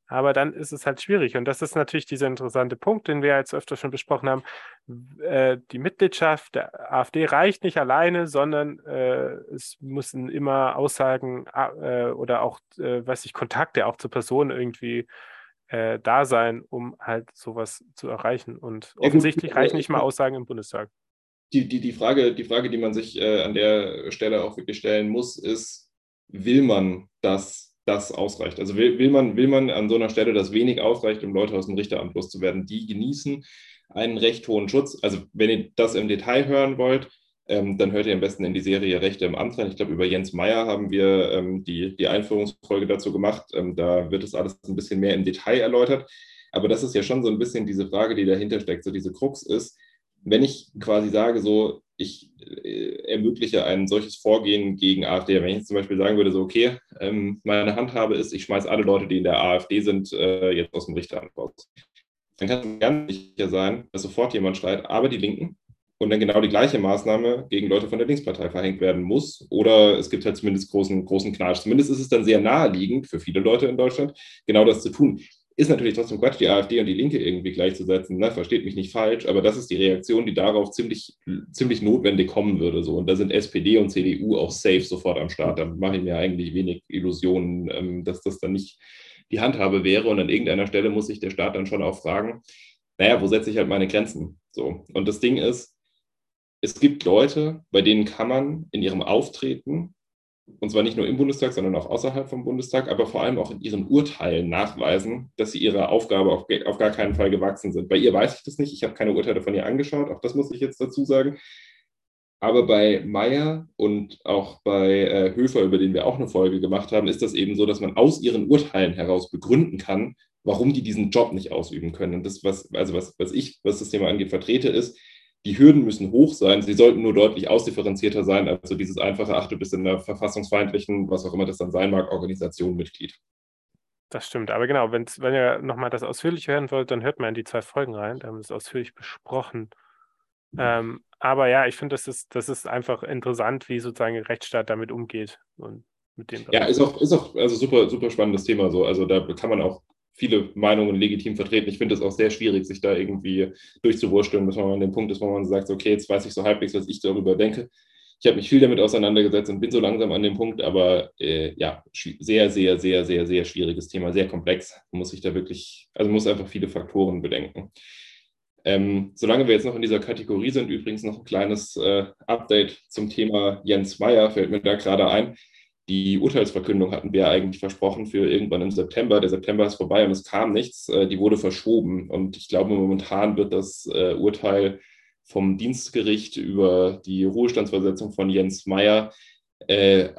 [SPEAKER 1] aber dann ist es halt schwierig. Und das ist natürlich dieser interessante Punkt, den wir jetzt öfter schon besprochen haben. Äh, die Mitgliedschaft der AfD reicht nicht alleine, sondern äh, es müssen immer Aussagen äh, oder auch, weiß ich, Kontakte auch zur Person irgendwie da sein, um halt sowas zu erreichen. Und offensichtlich reichen nicht mal Aussagen im Bundestag.
[SPEAKER 2] Die, die, die, Frage, die Frage, die man sich an der Stelle auch wirklich stellen muss, ist, will man, dass das ausreicht. Also will, will, man, will man an so einer Stelle, dass wenig ausreicht, um Leute aus dem Richteramt loszuwerden, die genießen einen recht hohen Schutz. Also wenn ihr das im Detail hören wollt, ähm, dann hört ihr am besten in die Serie Rechte im Antrag. Ich glaube, über Jens Meyer haben wir ähm, die, die Einführungsfolge dazu gemacht. Ähm, da wird es alles ein bisschen mehr im Detail erläutert. Aber das ist ja schon so ein bisschen diese Frage, die dahinter steckt, so diese Krux ist, wenn ich quasi sage, so, ich äh, ermögliche ein solches Vorgehen gegen AfD. Wenn ich jetzt zum Beispiel sagen würde, so, okay, ähm, meine Handhabe ist, ich schmeiße alle Leute, die in der AfD sind, äh, jetzt aus dem Richteramt raus. Dann kann es ganz sicher sein, dass sofort jemand schreit, aber die Linken und dann genau die gleiche Maßnahme gegen Leute von der Linkspartei verhängt werden muss. Oder es gibt halt zumindest großen, großen Knatsch. Zumindest ist es dann sehr naheliegend für viele Leute in Deutschland, genau das zu tun. Ist natürlich trotzdem Quatsch, die AfD und die Linke irgendwie gleichzusetzen. Ne? Versteht mich nicht falsch, aber das ist die Reaktion, die darauf ziemlich, ziemlich notwendig kommen würde. So. Und da sind SPD und CDU auch safe sofort am Start. Da mache ich mir eigentlich wenig Illusionen, ähm, dass das dann nicht die Handhabe wäre. Und an irgendeiner Stelle muss sich der Staat dann schon auch fragen, naja, wo setze ich halt meine Grenzen? So. Und das Ding ist, es gibt Leute, bei denen kann man in ihrem Auftreten und zwar nicht nur im Bundestag, sondern auch außerhalb vom Bundestag, aber vor allem auch in ihren Urteilen nachweisen, dass sie ihrer Aufgabe auf, auf gar keinen Fall gewachsen sind. Bei ihr weiß ich das nicht, ich habe keine Urteile von ihr angeschaut, auch das muss ich jetzt dazu sagen. Aber bei Meyer und auch bei äh, Höfer, über den wir auch eine Folge gemacht haben, ist das eben so, dass man aus ihren Urteilen heraus begründen kann, warum die diesen Job nicht ausüben können. Und das, was, also was, was ich, was das Thema angeht, vertrete, ist, die Hürden müssen hoch sein, sie sollten nur deutlich ausdifferenzierter sein, also dieses einfache, ach, du bist in einer verfassungsfeindlichen, was auch immer das dann sein mag, Organisation Mitglied.
[SPEAKER 1] Das stimmt, aber genau, wenn ihr nochmal das ausführlich hören wollt, dann hört mal in die zwei Folgen rein, da haben wir es ausführlich besprochen. Ähm, aber ja, ich finde, das ist, das ist einfach interessant, wie sozusagen der Rechtsstaat damit umgeht und mit dem.
[SPEAKER 2] Ja, ist auch, ist auch also super, super spannendes Thema so. Also da kann man auch viele Meinungen legitim vertreten. Ich finde es auch sehr schwierig, sich da irgendwie durchzuwursteln, bis man an dem Punkt ist, wo man sagt, okay, jetzt weiß ich so halbwegs, was ich darüber denke. Ich habe mich viel damit auseinandergesetzt und bin so langsam an dem Punkt, aber äh, ja, sehr, sehr, sehr, sehr, sehr schwieriges Thema, sehr komplex. Muss sich da wirklich, also muss einfach viele Faktoren bedenken. Ähm, solange wir jetzt noch in dieser Kategorie sind, übrigens noch ein kleines äh, Update zum Thema Jens Meyer, fällt mir da gerade ein. Die Urteilsverkündung hatten wir eigentlich versprochen für irgendwann im September. Der September ist vorbei und es kam nichts. Äh, die wurde verschoben. Und ich glaube, momentan wird das äh, Urteil vom Dienstgericht über die Ruhestandsversetzung von Jens Meyer äh,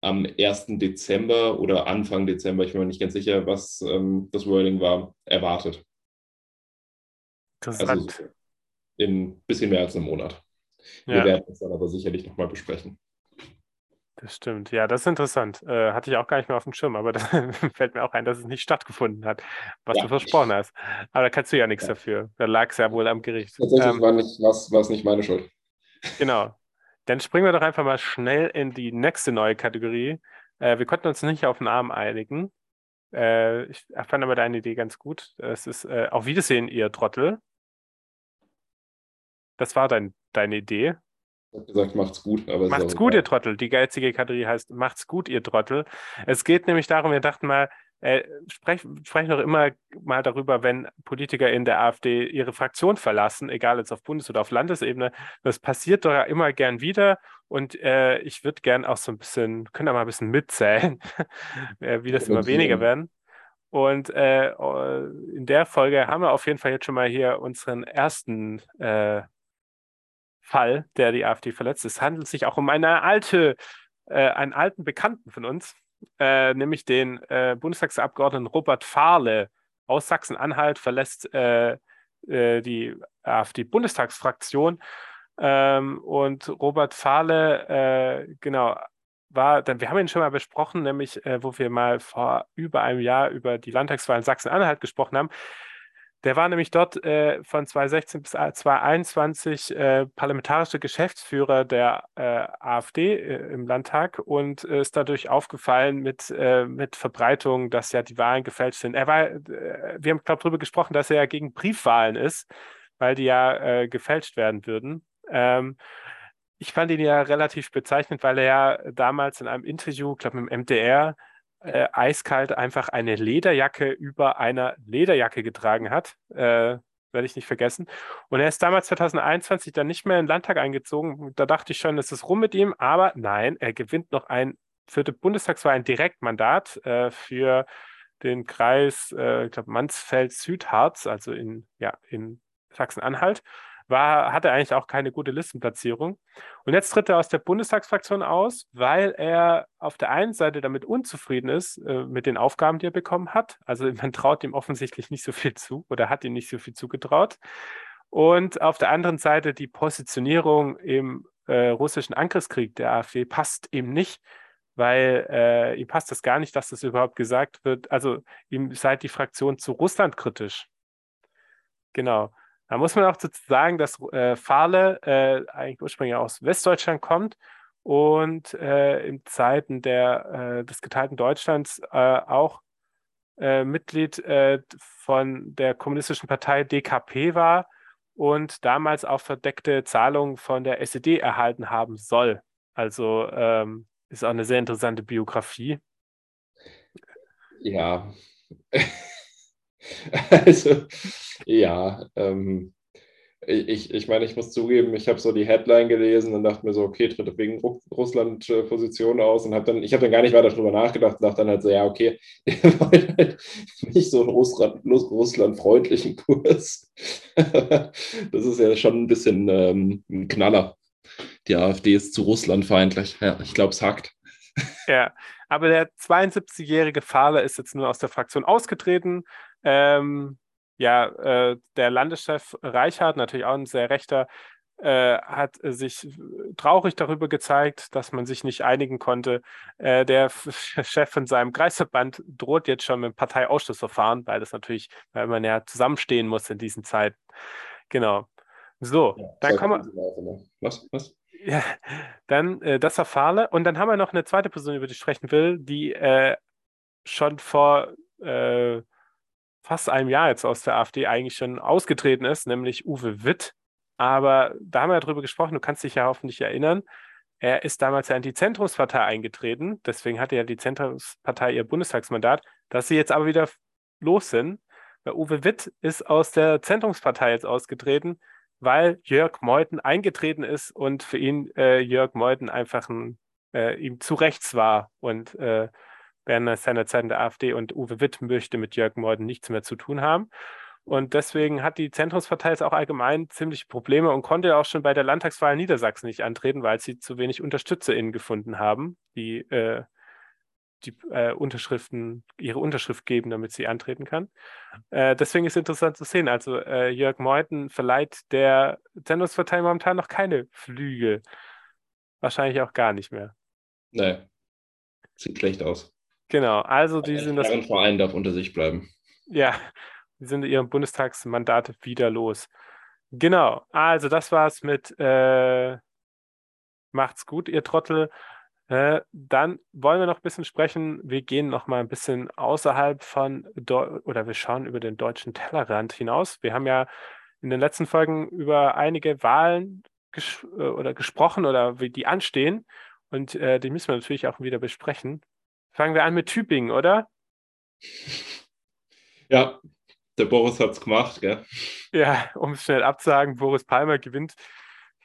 [SPEAKER 2] am 1. Dezember oder Anfang Dezember, ich bin mir nicht ganz sicher, was ähm, das Wording war, erwartet. Also in ein bisschen mehr als einem Monat. Ja. Wir werden es dann aber sicherlich nochmal besprechen.
[SPEAKER 1] Das stimmt. Ja, das ist interessant. Äh, hatte ich auch gar nicht mehr auf dem Schirm, aber da fällt mir auch ein, dass es nicht stattgefunden hat, was ja. du versprochen hast. Aber da kannst du ja nichts ja. dafür. Da lag es ja wohl am Gericht.
[SPEAKER 2] Tatsächlich ähm, war, es nicht meine Schuld.
[SPEAKER 1] Genau. Dann springen wir doch einfach mal schnell in die nächste neue Kategorie. Äh, wir konnten uns nicht auf den Namen einigen. Äh, ich fand aber deine Idee ganz gut. Es ist äh, auf Wiedersehen, ihr Trottel. Das war dein, deine Idee.
[SPEAKER 2] Ich habe gesagt, macht's gut.
[SPEAKER 1] Aber macht's gut, ihr Trottel. Die geizige Kategorie heißt Macht's gut, ihr Trottel. Es geht nämlich darum, wir dachten mal, äh, sprechen sprech doch immer mal darüber, wenn Politiker in der AfD ihre Fraktion verlassen, egal jetzt auf Bundes- oder auf Landesebene. Das passiert doch immer gern wieder. Und äh, ich würde gern auch so ein bisschen, können da mal ein bisschen mitzählen, äh, wie das immer weniger werden. Und äh, in der Folge haben wir auf jeden Fall jetzt schon mal hier unseren ersten äh, Fall, der die AfD verletzt. Es handelt sich auch um eine alte, äh, einen alten Bekannten von uns, äh, nämlich den äh, Bundestagsabgeordneten Robert Fahle aus Sachsen-Anhalt, verlässt äh, äh, die AfD-Bundestagsfraktion. Ähm, und Robert Fahle, äh, genau, war, dann, wir haben ihn schon mal besprochen, nämlich wo wir mal vor über einem Jahr über die Landtagswahl in Sachsen-Anhalt gesprochen haben. Der war nämlich dort äh, von 2016 bis 2021 äh, parlamentarischer Geschäftsführer der äh, AfD äh, im Landtag und ist dadurch aufgefallen mit, äh, mit Verbreitung, dass ja die Wahlen gefälscht sind. Er war, äh, wir haben, glaube ich, darüber gesprochen, dass er ja gegen Briefwahlen ist, weil die ja gefälscht werden würden. Ähm, ich fand ihn ja relativ bezeichnend, weil er ja damals in einem Interview, glaube ich, im MDR, äh, eiskalt einfach eine Lederjacke über einer Lederjacke getragen hat. Äh, werde ich nicht vergessen. Und er ist damals 2021 dann nicht mehr in den Landtag eingezogen. Da dachte ich schon, es ist rum mit ihm, aber nein, er gewinnt noch ein die Bundestagswahl ein Direktmandat äh, für den Kreis, äh, ich glaube, Mansfeld-Südharz, also in, ja, in Sachsen-Anhalt, war, hatte eigentlich auch keine gute Listenplatzierung. Und jetzt tritt er aus der Bundestagsfraktion aus, weil er auf der einen Seite damit unzufrieden ist äh, mit den Aufgaben, die er bekommen hat. Also man traut ihm offensichtlich nicht so viel zu oder hat ihm nicht so viel zugetraut. Und auf der anderen Seite die Positionierung im äh, russischen Angriffskrieg der AfD passt ihm nicht, weil äh, ihm passt das gar nicht, dass das überhaupt gesagt wird. Also ihm sei die Fraktion zu Russland kritisch. Genau. Da muss man auch dazu sagen, dass äh, Fahle äh, eigentlich ursprünglich aus Westdeutschland kommt und äh, in Zeiten der, äh, des geteilten Deutschlands äh, auch äh, Mitglied von der kommunistischen Partei DKP war und damals auch verdeckte Zahlungen von der SED erhalten haben soll. Also ähm, ist auch eine sehr interessante Biografie.
[SPEAKER 2] Ja. also, ja, ähm, ich, ich meine, ich muss zugeben, ich habe so die Headline gelesen und dachte mir so, okay, tritt wegen Russland äh, Position aus und habe dann, ich habe dann gar nicht weiter darüber nachgedacht und dachte dann halt so, ja, okay, der wollte halt nicht so einen Russland, Russland-freundlichen Kurs. das ist ja schon ein bisschen ähm, ein Knaller. Die AfD ist zu Russland feindlich. Ja, ich glaube, es hackt.
[SPEAKER 1] Ja, aber der 72-jährige Fahler ist jetzt nur aus der Fraktion ausgetreten. Ähm, ja, äh, der Landeschef Reichhardt, natürlich auch ein sehr rechter, äh, hat sich traurig darüber gezeigt, dass man sich nicht einigen konnte. Äh, der Chef von seinem Kreisverband droht jetzt schon mit dem Parteiausschussverfahren, weil das natürlich, weil man ja zusammenstehen muss in diesen Zeiten. Genau. So, ja, dann kommen wir. Ne? Was? Was? Ja, dann äh, das Verfahren. Und dann haben wir noch eine zweite Person, über die ich sprechen will, die äh, schon vor äh, fast einem Jahr jetzt aus der AfD eigentlich schon ausgetreten ist, nämlich Uwe Witt. Aber da haben wir ja drüber gesprochen, du kannst dich ja hoffentlich erinnern. Er ist damals ja in die Zentrumspartei eingetreten, deswegen hatte ja die Zentrumspartei ihr Bundestagsmandat, dass sie jetzt aber wieder los sind. Weil Uwe Witt ist aus der Zentrumspartei jetzt ausgetreten, weil Jörg Meuthen eingetreten ist und für ihn äh, Jörg Meuthen einfach ein, äh, ihm zu rechts war und äh, während seiner in der AfD und Uwe Witt möchte mit Jörg Meuthen nichts mehr zu tun haben. Und deswegen hat die Zentrumspartei jetzt auch allgemein ziemliche Probleme und konnte auch schon bei der Landtagswahl in Niedersachsen nicht antreten, weil sie zu wenig UnterstützerInnen gefunden haben, die äh, die äh, Unterschriften, ihre Unterschrift geben, damit sie antreten kann. Äh, deswegen ist es interessant zu sehen. Also äh, Jörg Meuthen verleiht der Zentrumspartei momentan noch keine Flügel. Wahrscheinlich auch gar nicht mehr.
[SPEAKER 2] Nee. Sieht schlecht aus.
[SPEAKER 1] Genau, also die sind das.
[SPEAKER 2] Verein darf unter sich bleiben.
[SPEAKER 1] Ja, die sind ihrem Bundestagsmandat wieder los. Genau, also das war's mit äh, Macht's gut, ihr Trottel. Äh, dann wollen wir noch ein bisschen sprechen. Wir gehen noch mal ein bisschen außerhalb von Deu oder wir schauen über den deutschen Tellerrand hinaus. Wir haben ja in den letzten Folgen über einige Wahlen ges äh, oder gesprochen oder wie die anstehen und äh, die müssen wir natürlich auch wieder besprechen. Fangen wir an mit Tübingen, oder?
[SPEAKER 2] Ja, der Boris hat es gemacht, gell?
[SPEAKER 1] Ja, um es schnell abzusagen, Boris Palmer gewinnt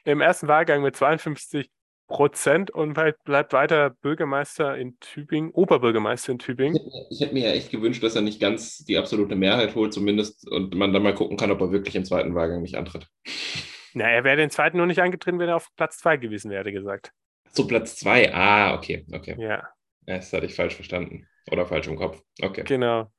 [SPEAKER 1] im ersten Wahlgang mit 52 Prozent und bleibt weiter Bürgermeister in Tübingen, Oberbürgermeister in Tübingen.
[SPEAKER 2] Ich hätte mir ja echt gewünscht, dass er nicht ganz die absolute Mehrheit holt, zumindest, und man dann mal gucken kann, ob er wirklich im zweiten Wahlgang nicht antritt.
[SPEAKER 1] Na, er wäre den zweiten nur nicht angetreten, wenn er auf Platz zwei gewesen wäre, gesagt.
[SPEAKER 2] Zu Platz zwei, ah, okay, okay.
[SPEAKER 1] Ja.
[SPEAKER 2] Das hatte ich falsch verstanden. Oder falsch im Kopf. Okay.
[SPEAKER 1] Genau.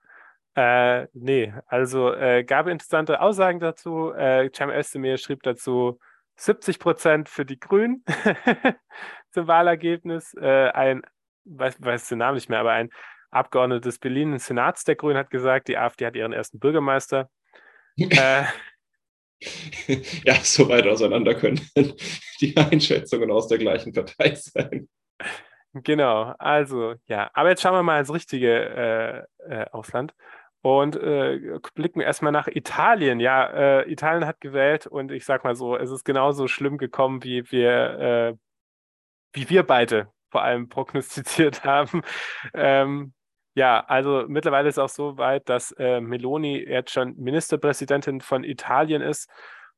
[SPEAKER 1] Äh, nee, also äh, gab interessante Aussagen dazu. Äh, Cem Özdemir schrieb dazu 70 Prozent für die Grünen zum Wahlergebnis. Äh, ein, weiß, weiß den Namen nicht mehr, aber ein Abgeordneter des Berliner Senats der Grünen hat gesagt, die AfD hat ihren ersten Bürgermeister. äh,
[SPEAKER 2] ja, so weit auseinander können die Einschätzungen aus der gleichen Partei sein.
[SPEAKER 1] Genau, also ja, aber jetzt schauen wir mal ins richtige äh, äh, Ausland und äh, blicken erstmal nach Italien. Ja, äh, Italien hat gewählt und ich sag mal so, es ist genauso schlimm gekommen, wie wir, äh, wie wir beide vor allem prognostiziert haben. Ähm, ja, also mittlerweile ist es auch so weit, dass äh, Meloni jetzt schon Ministerpräsidentin von Italien ist.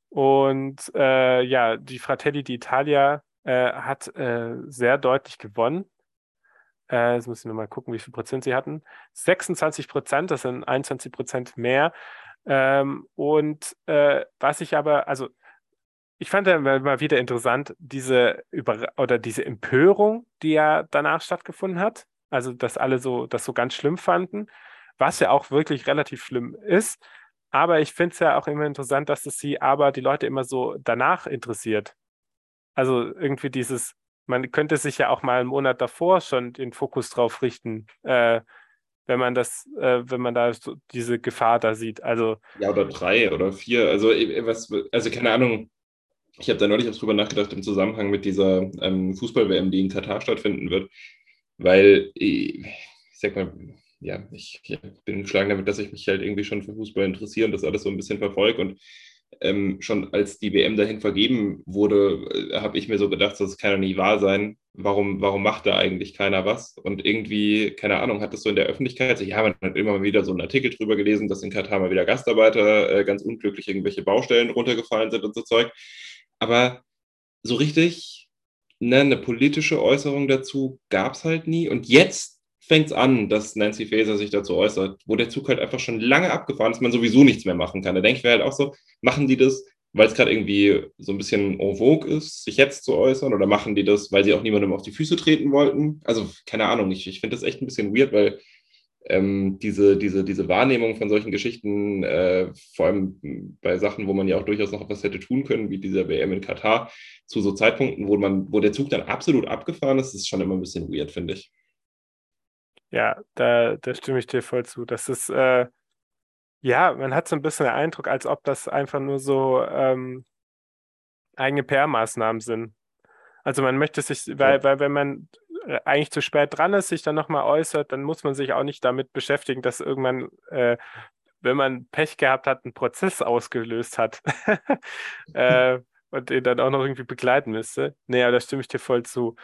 [SPEAKER 1] Und ja, die Fratelli d'Italia äh, hat äh, sehr deutlich gewonnen. Äh, jetzt muss ich nochmal gucken, wie viel Prozent sie hatten. 26 Prozent, das sind 21 Prozent mehr. Ähm, und äh, was ich aber, also ich fand dann mal wieder interessant, diese Über oder diese Empörung, die ja danach stattgefunden hat. Also, dass alle so das so ganz schlimm fanden, was ja auch wirklich relativ schlimm ist. Aber ich finde es ja auch immer interessant, dass es sie aber die Leute immer so danach interessiert. Also irgendwie dieses, man könnte sich ja auch mal einen Monat davor schon den Fokus drauf richten, äh, wenn man das, äh, wenn man da so diese Gefahr da sieht. Also
[SPEAKER 2] ja, oder drei oder vier. Also äh, was, also keine Ahnung. Ich habe da neulich auch drüber nachgedacht im Zusammenhang mit dieser ähm, Fußball-WM, die in Katar stattfinden wird, weil äh, ich sag mal, ja, ich, ich bin geschlagen damit, dass ich mich halt irgendwie schon für Fußball interessiere und das alles so ein bisschen verfolge und ähm, schon als die WM dahin vergeben wurde, äh, habe ich mir so gedacht, das kann ja nie wahr sein. Warum, warum macht da eigentlich keiner was? Und irgendwie, keine Ahnung, hat das so in der Öffentlichkeit, ja, man hat immer mal wieder so einen Artikel drüber gelesen, dass in Katar mal wieder Gastarbeiter äh, ganz unglücklich irgendwelche Baustellen runtergefallen sind und so Zeug. Aber so richtig, ne, eine politische Äußerung dazu gab es halt nie. Und jetzt fängt es an, dass Nancy Faeser sich dazu äußert, wo der Zug halt einfach schon lange abgefahren ist, man sowieso nichts mehr machen kann. Da denke ich mir halt auch so, machen die das, weil es gerade irgendwie so ein bisschen en vogue ist, sich jetzt zu äußern, oder machen die das, weil sie auch niemandem auf die Füße treten wollten? Also, keine Ahnung, ich, ich finde das echt ein bisschen weird, weil ähm, diese, diese, diese Wahrnehmung von solchen Geschichten, äh, vor allem bei Sachen, wo man ja auch durchaus noch was hätte tun können, wie dieser WM in Katar, zu so Zeitpunkten, wo man, wo der Zug dann absolut abgefahren ist, ist schon immer ein bisschen weird, finde ich.
[SPEAKER 1] Ja, da, da stimme ich dir voll zu. Das ist, äh, ja, man hat so ein bisschen den Eindruck, als ob das einfach nur so ähm, eigene PR-Maßnahmen sind. Also man möchte sich, weil, weil wenn man äh, eigentlich zu spät dran ist, sich dann nochmal äußert, dann muss man sich auch nicht damit beschäftigen, dass irgendwann, äh, wenn man Pech gehabt hat, ein Prozess ausgelöst hat äh, und den dann auch noch irgendwie begleiten müsste. Naja, da stimme ich dir voll zu.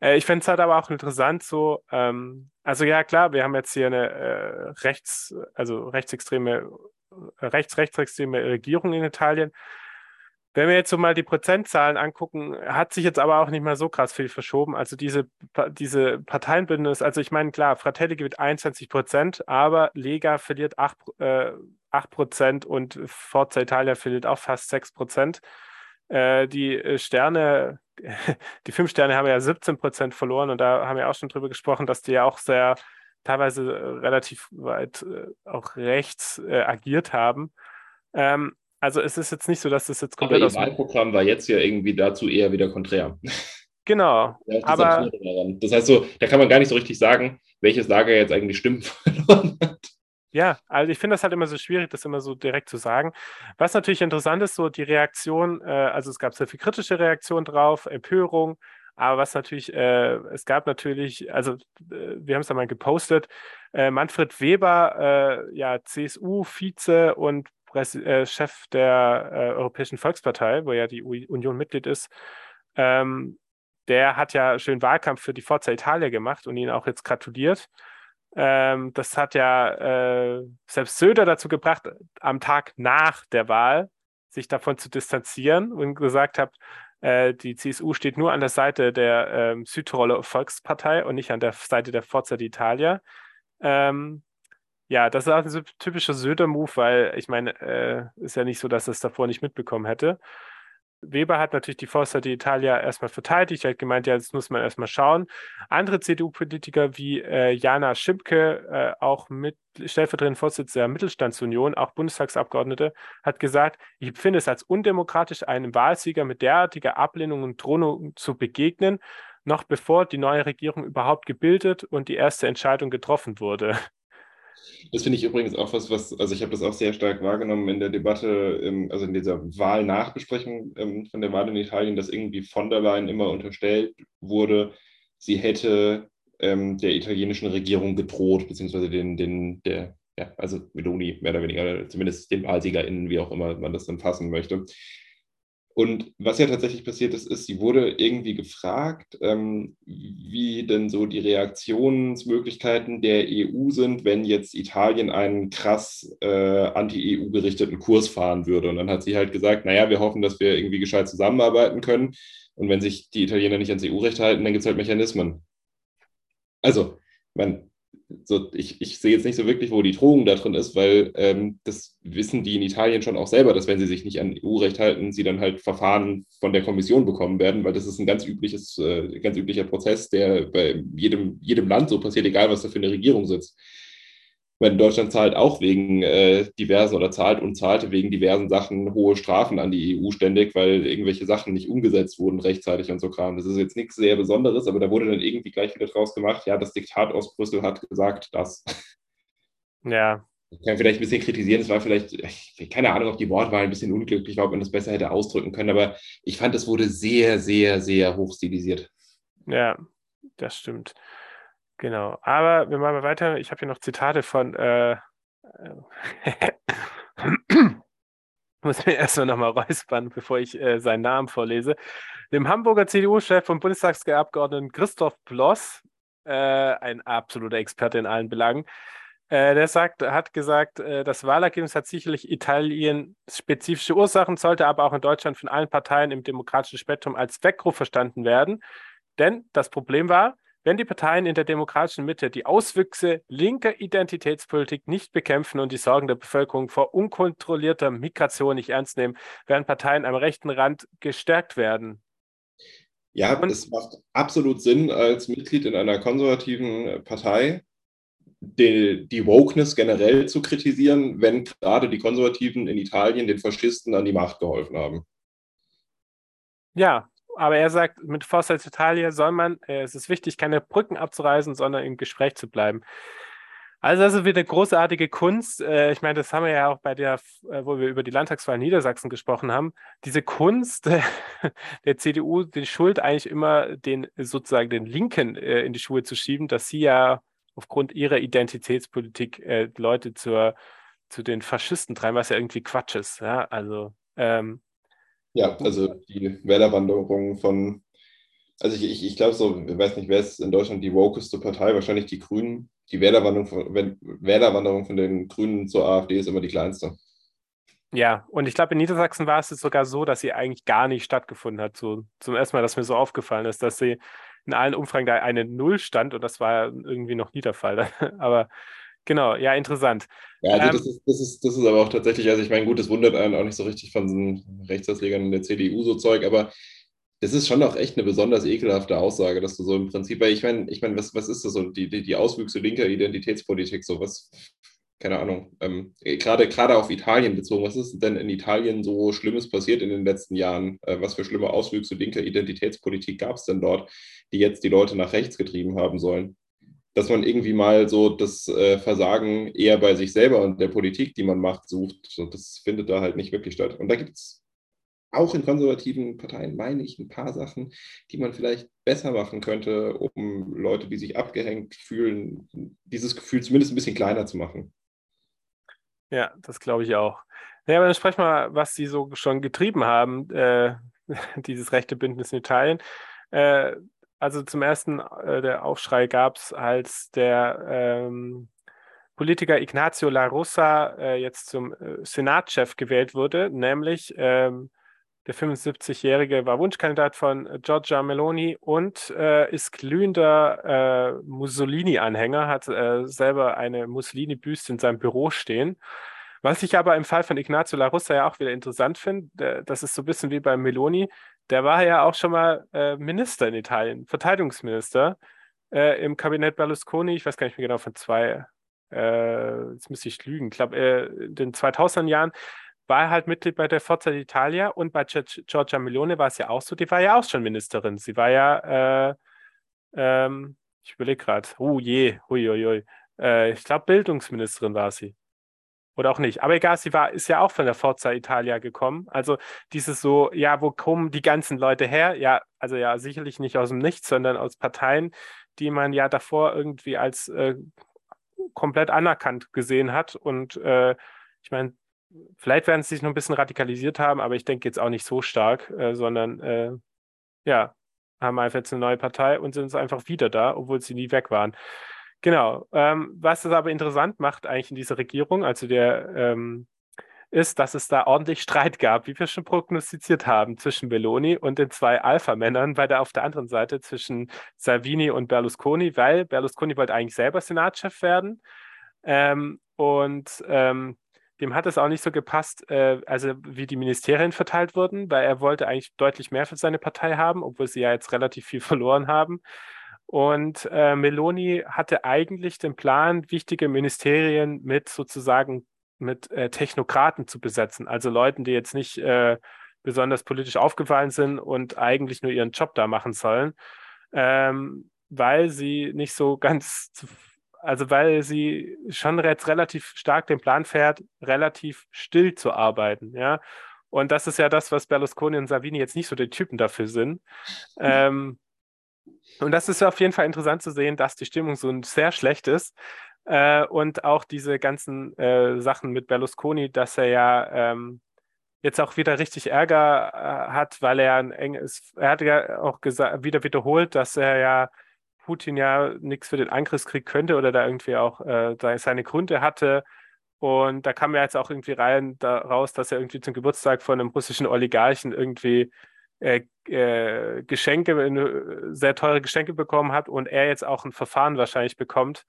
[SPEAKER 1] Äh, ich fände es halt aber auch interessant, so, ähm, also ja, klar, wir haben jetzt hier eine äh, rechts, also rechtsextreme, rechts, rechtsextreme Regierung in Italien. Wenn wir jetzt so mal die Prozentzahlen angucken, hat sich jetzt aber auch nicht mal so krass viel verschoben. Also diese, diese Parteienbündnis, also ich meine, klar, Fratelli gewinnt 21 Prozent, aber Lega verliert 8, äh, 8 Prozent und Forza Italia verliert auch fast 6 Prozent. Äh, die äh, Sterne die fünf Sterne haben ja 17 Prozent verloren und da haben wir auch schon drüber gesprochen, dass die ja auch sehr teilweise äh, relativ weit äh, auch rechts äh, agiert haben. Ähm, also es ist jetzt nicht so, dass das jetzt
[SPEAKER 2] komplett aber aus. Das Wahlprogramm war jetzt ja irgendwie dazu eher wieder konträr.
[SPEAKER 1] Genau.
[SPEAKER 2] Ja, das aber das heißt so, da kann man gar nicht so richtig sagen, welches Lager jetzt eigentlich Stimmen verloren hat.
[SPEAKER 1] Ja, also ich finde das halt immer so schwierig, das immer so direkt zu sagen. Was natürlich interessant ist, so die Reaktion, äh, also es gab sehr viel kritische Reaktion drauf, Empörung, aber was natürlich, äh, es gab natürlich, also äh, wir haben es da mal gepostet, äh, Manfred Weber, äh, ja, CSU-Vize und Präs äh, Chef der Europäischen Volkspartei, wo ja die Union Mitglied ist, ähm, der hat ja schön Wahlkampf für die Forza Italia gemacht und ihn auch jetzt gratuliert. Ähm, das hat ja äh, selbst Söder dazu gebracht, am Tag nach der Wahl sich davon zu distanzieren und gesagt hat, äh, die CSU steht nur an der Seite der ähm, Südtiroler Volkspartei und nicht an der Seite der Forza d'Italia. Ähm, ja, das ist auch ein typischer Söder-Move, weil ich meine, äh, ist ja nicht so, dass er es davor nicht mitbekommen hätte. Weber hat natürlich die Forza d'Italia erstmal verteidigt, er hat gemeint, ja, das muss man erstmal schauen. Andere CDU-Politiker wie äh, Jana Schimpke, äh, auch mit stellvertretender Vorsitzender der Mittelstandsunion, auch Bundestagsabgeordnete, hat gesagt, ich finde es als undemokratisch, einem Wahlsieger mit derartiger Ablehnung und Drohung zu begegnen, noch bevor die neue Regierung überhaupt gebildet und die erste Entscheidung getroffen wurde.
[SPEAKER 2] Das finde ich übrigens auch was, was, also ich habe das auch sehr stark wahrgenommen in der Debatte, ähm, also in dieser Wahlnachbesprechung ähm, von der Wahl in Italien, dass irgendwie von der Leyen immer unterstellt wurde, sie hätte ähm, der italienischen Regierung gedroht, beziehungsweise den, den, der, ja, also Meloni mehr oder weniger, zumindest den WahlsiegerInnen, wie auch immer man das dann fassen möchte. Und was ja tatsächlich passiert ist, ist, sie wurde irgendwie gefragt, ähm, wie denn so die Reaktionsmöglichkeiten der EU sind, wenn jetzt Italien einen krass äh, anti-EU gerichteten Kurs fahren würde. Und dann hat sie halt gesagt, naja, wir hoffen, dass wir irgendwie gescheit zusammenarbeiten können. Und wenn sich die Italiener nicht ans EU-Recht halten, dann gibt es halt Mechanismen. also, man, so, ich, ich sehe jetzt nicht so wirklich, wo die Drohung da drin ist, weil ähm, das wissen die in Italien schon auch selber, dass wenn sie sich nicht an EU-Recht halten, sie dann halt Verfahren von der Kommission bekommen werden, weil das ist ein ganz übliches, äh, ganz üblicher Prozess, der bei jedem, jedem Land so passiert, egal was da für eine Regierung sitzt wenn Deutschland zahlt auch wegen äh, diversen oder zahlt und zahlte wegen diversen Sachen hohe Strafen an die EU ständig, weil irgendwelche Sachen nicht umgesetzt wurden rechtzeitig und so Kram. Das ist jetzt nichts sehr Besonderes, aber da wurde dann irgendwie gleich wieder draus gemacht, ja, das Diktat aus Brüssel hat gesagt, das.
[SPEAKER 1] Ja.
[SPEAKER 2] Ich kann vielleicht ein bisschen kritisieren, es war vielleicht, keine Ahnung, ob die Wortwahl ein bisschen unglücklich war, ob man das besser hätte ausdrücken können, aber ich fand, es wurde sehr, sehr, sehr hochstilisiert.
[SPEAKER 1] Ja, das stimmt. Genau. Aber wir machen mal weiter. Ich habe hier noch Zitate von. Äh, äh muss mir erstmal nochmal räuspern, bevor ich äh, seinen Namen vorlese. Dem Hamburger CDU-Chef und Bundestagsabgeordneten Christoph Bloss, äh, ein absoluter Experte in allen Belangen, äh, der sagt, hat gesagt, äh, das Wahlergebnis hat sicherlich Italien spezifische Ursachen, sollte aber auch in Deutschland von allen Parteien im demokratischen Spektrum als Weckruf verstanden werden. Denn das Problem war, wenn die Parteien in der demokratischen Mitte die Auswüchse linker Identitätspolitik nicht bekämpfen und die Sorgen der Bevölkerung vor unkontrollierter Migration nicht ernst nehmen, werden Parteien am rechten Rand gestärkt werden.
[SPEAKER 2] Ja, und es macht absolut Sinn, als Mitglied in einer konservativen Partei die, die Wokeness generell zu kritisieren, wenn gerade die Konservativen in Italien den Faschisten an die Macht geholfen haben.
[SPEAKER 1] Ja, aber er sagt, mit Forza Italia soll man, äh, es ist wichtig, keine Brücken abzureisen, sondern im Gespräch zu bleiben. Also das ist wieder großartige Kunst. Äh, ich meine, das haben wir ja auch bei der, äh, wo wir über die Landtagswahl in Niedersachsen gesprochen haben. Diese Kunst der CDU, die Schuld eigentlich immer den sozusagen den Linken äh, in die Schuhe zu schieben, dass sie ja aufgrund ihrer Identitätspolitik äh, Leute zur, zu den Faschisten treiben, was ja irgendwie Quatsch ist. Ja? Also ähm,
[SPEAKER 2] ja, also die Wählerwanderung von, also ich, ich, ich glaube so, ich weiß nicht, wer ist in Deutschland die wokeste Partei, wahrscheinlich die Grünen. Die Wählerwanderung von, Wählerwanderung von den Grünen zur AfD ist immer die kleinste.
[SPEAKER 1] Ja, und ich glaube, in Niedersachsen war es sogar so, dass sie eigentlich gar nicht stattgefunden hat. So, zum ersten Mal, dass mir so aufgefallen ist, dass sie in allen Umfragen da eine Null stand und das war irgendwie noch nie der Fall. Aber Genau, ja, interessant.
[SPEAKER 2] Ja, also ähm, das, ist, das, ist, das ist aber auch tatsächlich, also ich meine, gut, das wundert einen auch nicht so richtig von so Rechtsauslegern in der CDU so Zeug, aber das ist schon auch echt eine besonders ekelhafte Aussage, dass du so im Prinzip, weil ich meine, ich meine, was, was ist das so, die, die, die Auswüchse linker Identitätspolitik, so was, keine Ahnung, ähm, gerade, gerade auf Italien bezogen, was ist denn in Italien so Schlimmes passiert in den letzten Jahren? Äh, was für schlimme Auswüchse linker Identitätspolitik gab es denn dort, die jetzt die Leute nach rechts getrieben haben sollen? Dass man irgendwie mal so das äh, Versagen eher bei sich selber und der Politik, die man macht, sucht. Und das findet da halt nicht wirklich statt. Und da gibt es auch in konservativen Parteien, meine ich, ein paar Sachen, die man vielleicht besser machen könnte, um Leute, die sich abgehängt fühlen, dieses Gefühl zumindest ein bisschen kleiner zu machen.
[SPEAKER 1] Ja, das glaube ich auch. Ja, aber dann sprechen wir mal, was Sie so schon getrieben haben, äh, dieses rechte Bündnis in Italien. Äh, also zum ersten, äh, der Aufschrei gab es, als der ähm, Politiker Ignacio La Russa äh, jetzt zum äh, Senatschef gewählt wurde, nämlich ähm, der 75-Jährige war Wunschkandidat von Giorgia Meloni und äh, ist glühender äh, Mussolini-Anhänger, hat äh, selber eine Mussolini-Büste in seinem Büro stehen. Was ich aber im Fall von Ignacio La Russa ja auch wieder interessant finde, das ist so ein bisschen wie bei Meloni, der war ja auch schon mal äh, Minister in Italien, Verteidigungsminister äh, im Kabinett Berlusconi, ich weiß gar nicht mehr genau, von zwei, äh, jetzt müsste ich lügen, ich glaube, äh, in den 2000er Jahren war er halt Mitglied bei der Forza d'Italia und bei Giorgia Melone war es ja auch so, die war ja auch schon Ministerin. Sie war ja, äh, ähm, ich überlege gerade, oh je, huiuiui, äh, ich glaube, Bildungsministerin war sie. Oder auch nicht. Aber egal, sie war, ist ja auch von der Forza Italia gekommen. Also dieses so, ja, wo kommen die ganzen Leute her? Ja, also ja, sicherlich nicht aus dem Nichts, sondern aus Parteien, die man ja davor irgendwie als äh, komplett anerkannt gesehen hat. Und äh, ich meine, vielleicht werden sie sich noch ein bisschen radikalisiert haben, aber ich denke jetzt auch nicht so stark, äh, sondern äh, ja, haben einfach jetzt eine neue Partei und sind einfach wieder da, obwohl sie nie weg waren. Genau. Ähm, was das aber interessant macht eigentlich in dieser Regierung, also der ähm, ist, dass es da ordentlich Streit gab, wie wir schon prognostiziert haben, zwischen Meloni und den zwei Alpha-Männern, bei der auf der anderen Seite zwischen Salvini und Berlusconi, weil Berlusconi wollte eigentlich selber Senatschef werden. Ähm, und ähm, dem hat es auch nicht so gepasst, äh, also wie die Ministerien verteilt wurden, weil er wollte eigentlich deutlich mehr für seine Partei haben, obwohl sie ja jetzt relativ viel verloren haben. Und äh, Meloni hatte eigentlich den Plan, wichtige Ministerien mit sozusagen mit äh, Technokraten zu besetzen, also Leuten, die jetzt nicht äh, besonders politisch aufgefallen sind und eigentlich nur ihren Job da machen sollen, ähm, weil sie nicht so ganz, also weil sie schon jetzt relativ stark den Plan fährt, relativ still zu arbeiten, ja. Und das ist ja das, was Berlusconi und Savini jetzt nicht so die Typen dafür sind. Ähm, und das ist auf jeden Fall interessant zu sehen, dass die Stimmung so sehr schlecht ist. Äh, und auch diese ganzen äh, Sachen mit Berlusconi, dass er ja ähm, jetzt auch wieder richtig Ärger äh, hat, weil er ein enges, er hat ja auch wieder wiederholt, dass er ja Putin ja nichts für den Angriffskrieg könnte oder da irgendwie auch äh, seine Gründe hatte. Und da kam ja jetzt auch irgendwie rein daraus, dass er irgendwie zum Geburtstag von einem russischen Oligarchen irgendwie äh, äh, Geschenke, äh, sehr teure Geschenke bekommen hat und er jetzt auch ein Verfahren wahrscheinlich bekommt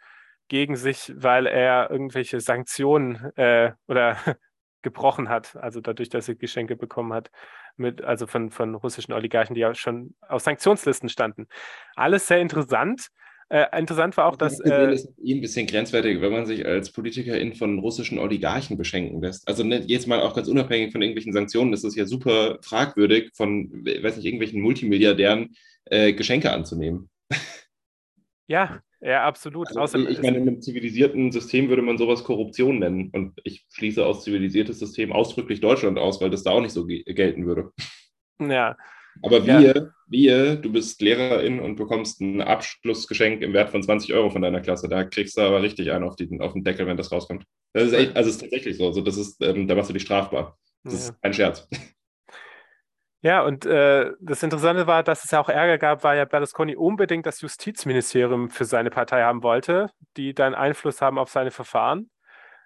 [SPEAKER 1] gegen sich, weil er irgendwelche Sanktionen äh, oder gebrochen hat, also dadurch, dass er Geschenke bekommen hat, mit, also von, von russischen Oligarchen, die ja schon auf Sanktionslisten standen. Alles sehr interessant. Äh, interessant war auch, dass.
[SPEAKER 2] Gesehen, äh, ist eh ein bisschen grenzwertig, wenn man sich als Politikerin von russischen Oligarchen beschenken lässt. Also ne, jetzt mal auch ganz unabhängig von irgendwelchen Sanktionen, das ist ja super fragwürdig, von, weiß nicht, irgendwelchen Multimilliardären äh, Geschenke anzunehmen.
[SPEAKER 1] Ja, ja, absolut.
[SPEAKER 2] Also, Außerdem ich meine, in einem zivilisierten System würde man sowas Korruption nennen. Und ich schließe aus zivilisiertes System ausdrücklich Deutschland aus, weil das da auch nicht so gelten würde.
[SPEAKER 1] Ja,
[SPEAKER 2] aber wir, ja. wir, du bist Lehrerin und bekommst ein Abschlussgeschenk im Wert von 20 Euro von deiner Klasse. Da kriegst du aber richtig einen auf, die, auf den Deckel, wenn das rauskommt. Das ist echt, also ist tatsächlich so. Also das ist, ähm, da machst du dich strafbar. Das ja. ist kein Scherz.
[SPEAKER 1] Ja, und äh, das Interessante war, dass es ja auch Ärger gab, weil ja Berlusconi unbedingt das Justizministerium für seine Partei haben wollte, die dann Einfluss haben auf seine Verfahren.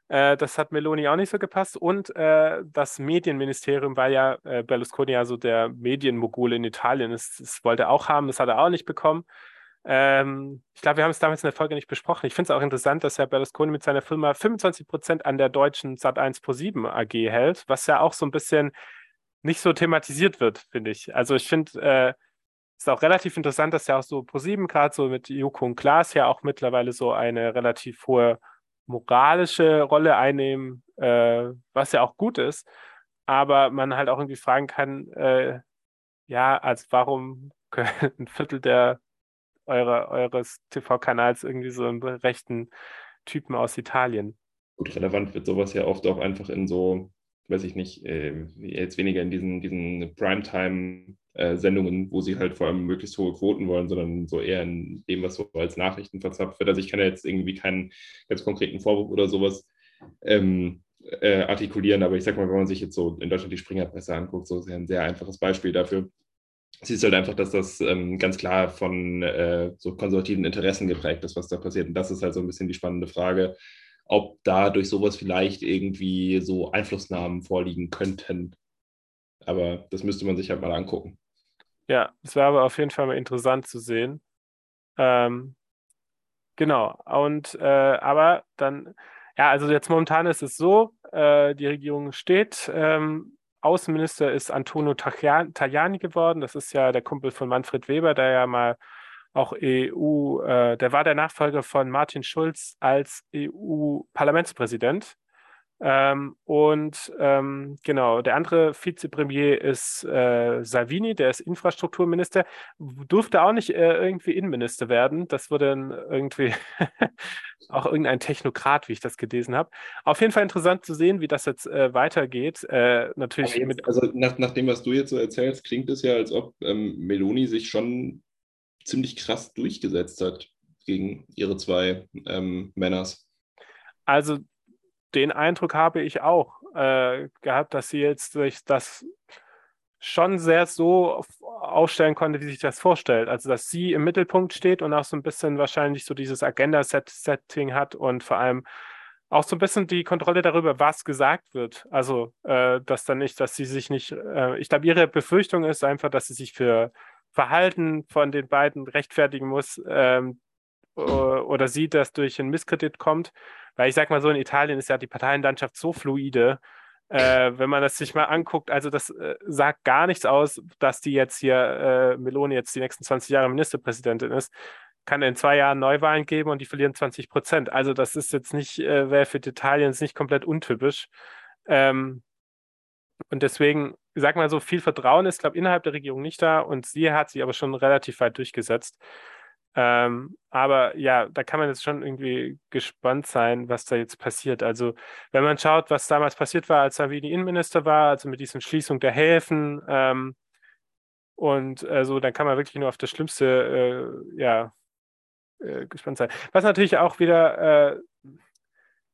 [SPEAKER 1] Äh, das hat Meloni auch nicht so gepasst. Und äh, das Medienministerium, weil ja äh, Berlusconi ja so der Medienmogul in Italien ist, das wollte er auch haben, das hat er auch nicht bekommen. Ähm, ich glaube, wir haben es damals in der Folge nicht besprochen. Ich finde es auch interessant, dass Herr Berlusconi mit seiner Firma 25 Prozent an der deutschen Sat1 Pro7 AG hält, was ja auch so ein bisschen nicht so thematisiert wird, finde ich. Also ich finde, äh, ist auch relativ interessant, dass ja auch so Pro7 gerade so mit Joko und Klaas ja auch mittlerweile so eine relativ hohe moralische Rolle einnehmen, äh, was ja auch gut ist, aber man halt auch irgendwie fragen kann, äh, ja, als warum ein Viertel der eure, eures TV-Kanals irgendwie so einen rechten Typen aus Italien.
[SPEAKER 2] Gut, relevant wird sowas ja oft auch einfach in so, weiß ich nicht, äh, jetzt weniger in diesen, diesen Primetime äh, wo sie halt vor allem möglichst hohe Quoten wollen, sondern so eher in dem, was so als Nachrichten verzapft wird. Also ich kann ja jetzt irgendwie keinen ganz konkreten Vorwurf oder sowas ähm, äh, artikulieren, aber ich sag mal, wenn man sich jetzt so in Deutschland die Springerpresse anguckt, so ist ja ein sehr einfaches Beispiel dafür. Siehst halt einfach, dass das ähm, ganz klar von äh, so konservativen Interessen geprägt ist, was da passiert. Und das ist halt so ein bisschen die spannende Frage, ob da durch sowas vielleicht irgendwie so Einflussnahmen vorliegen könnten. Aber das müsste man sich halt mal angucken.
[SPEAKER 1] Ja, es wäre aber auf jeden Fall mal interessant zu sehen. Ähm, genau. Und äh, aber dann, ja, also jetzt momentan ist es so, äh, die Regierung steht. Ähm, Außenminister ist Antonio Tajani geworden. Das ist ja der Kumpel von Manfred Weber, der ja mal auch EU, äh, der war der Nachfolger von Martin Schulz als EU-Parlamentspräsident. Ähm, und ähm, genau, der andere Vizepremier ist äh, Salvini, der ist Infrastrukturminister, durfte auch nicht äh, irgendwie Innenminister werden. Das wurde dann irgendwie auch irgendein Technokrat, wie ich das gelesen habe. Auf jeden Fall interessant zu sehen, wie das jetzt äh, weitergeht. Äh, natürlich
[SPEAKER 2] jetzt. Also nach, nach dem, was du jetzt so erzählst, klingt es ja, als ob ähm, Meloni sich schon ziemlich krass durchgesetzt hat gegen ihre zwei ähm, Männers.
[SPEAKER 1] Also den Eindruck habe ich auch äh, gehabt, dass sie jetzt sich das schon sehr so aufstellen konnte, wie sich das vorstellt. Also, dass sie im Mittelpunkt steht und auch so ein bisschen wahrscheinlich so dieses Agenda-Setting hat und vor allem auch so ein bisschen die Kontrolle darüber, was gesagt wird. Also, äh, dass dann nicht, dass sie sich nicht, äh, ich glaube, ihre Befürchtung ist einfach, dass sie sich für Verhalten von den beiden rechtfertigen muss ähm, oder sie das durch einen Misskredit kommt. Weil ich sag mal so, in Italien ist ja die Parteienlandschaft so fluide, äh, wenn man das sich mal anguckt, also das äh, sagt gar nichts aus, dass die jetzt hier, äh, Meloni jetzt die nächsten 20 Jahre Ministerpräsidentin ist. Kann in zwei Jahren Neuwahlen geben und die verlieren 20 Prozent. Also das ist jetzt nicht, äh, wäre für Italien nicht komplett untypisch. Ähm, und deswegen, sag mal so, viel Vertrauen ist, glaube ich, innerhalb der Regierung nicht da und sie hat sich aber schon relativ weit durchgesetzt. Ähm, aber ja, da kann man jetzt schon irgendwie gespannt sein, was da jetzt passiert. Also, wenn man schaut, was damals passiert war, als Salvini Innenminister war, also mit diesen Schließung der Häfen ähm, und äh, so, dann kann man wirklich nur auf das Schlimmste, äh, ja, äh, gespannt sein. Was natürlich auch wieder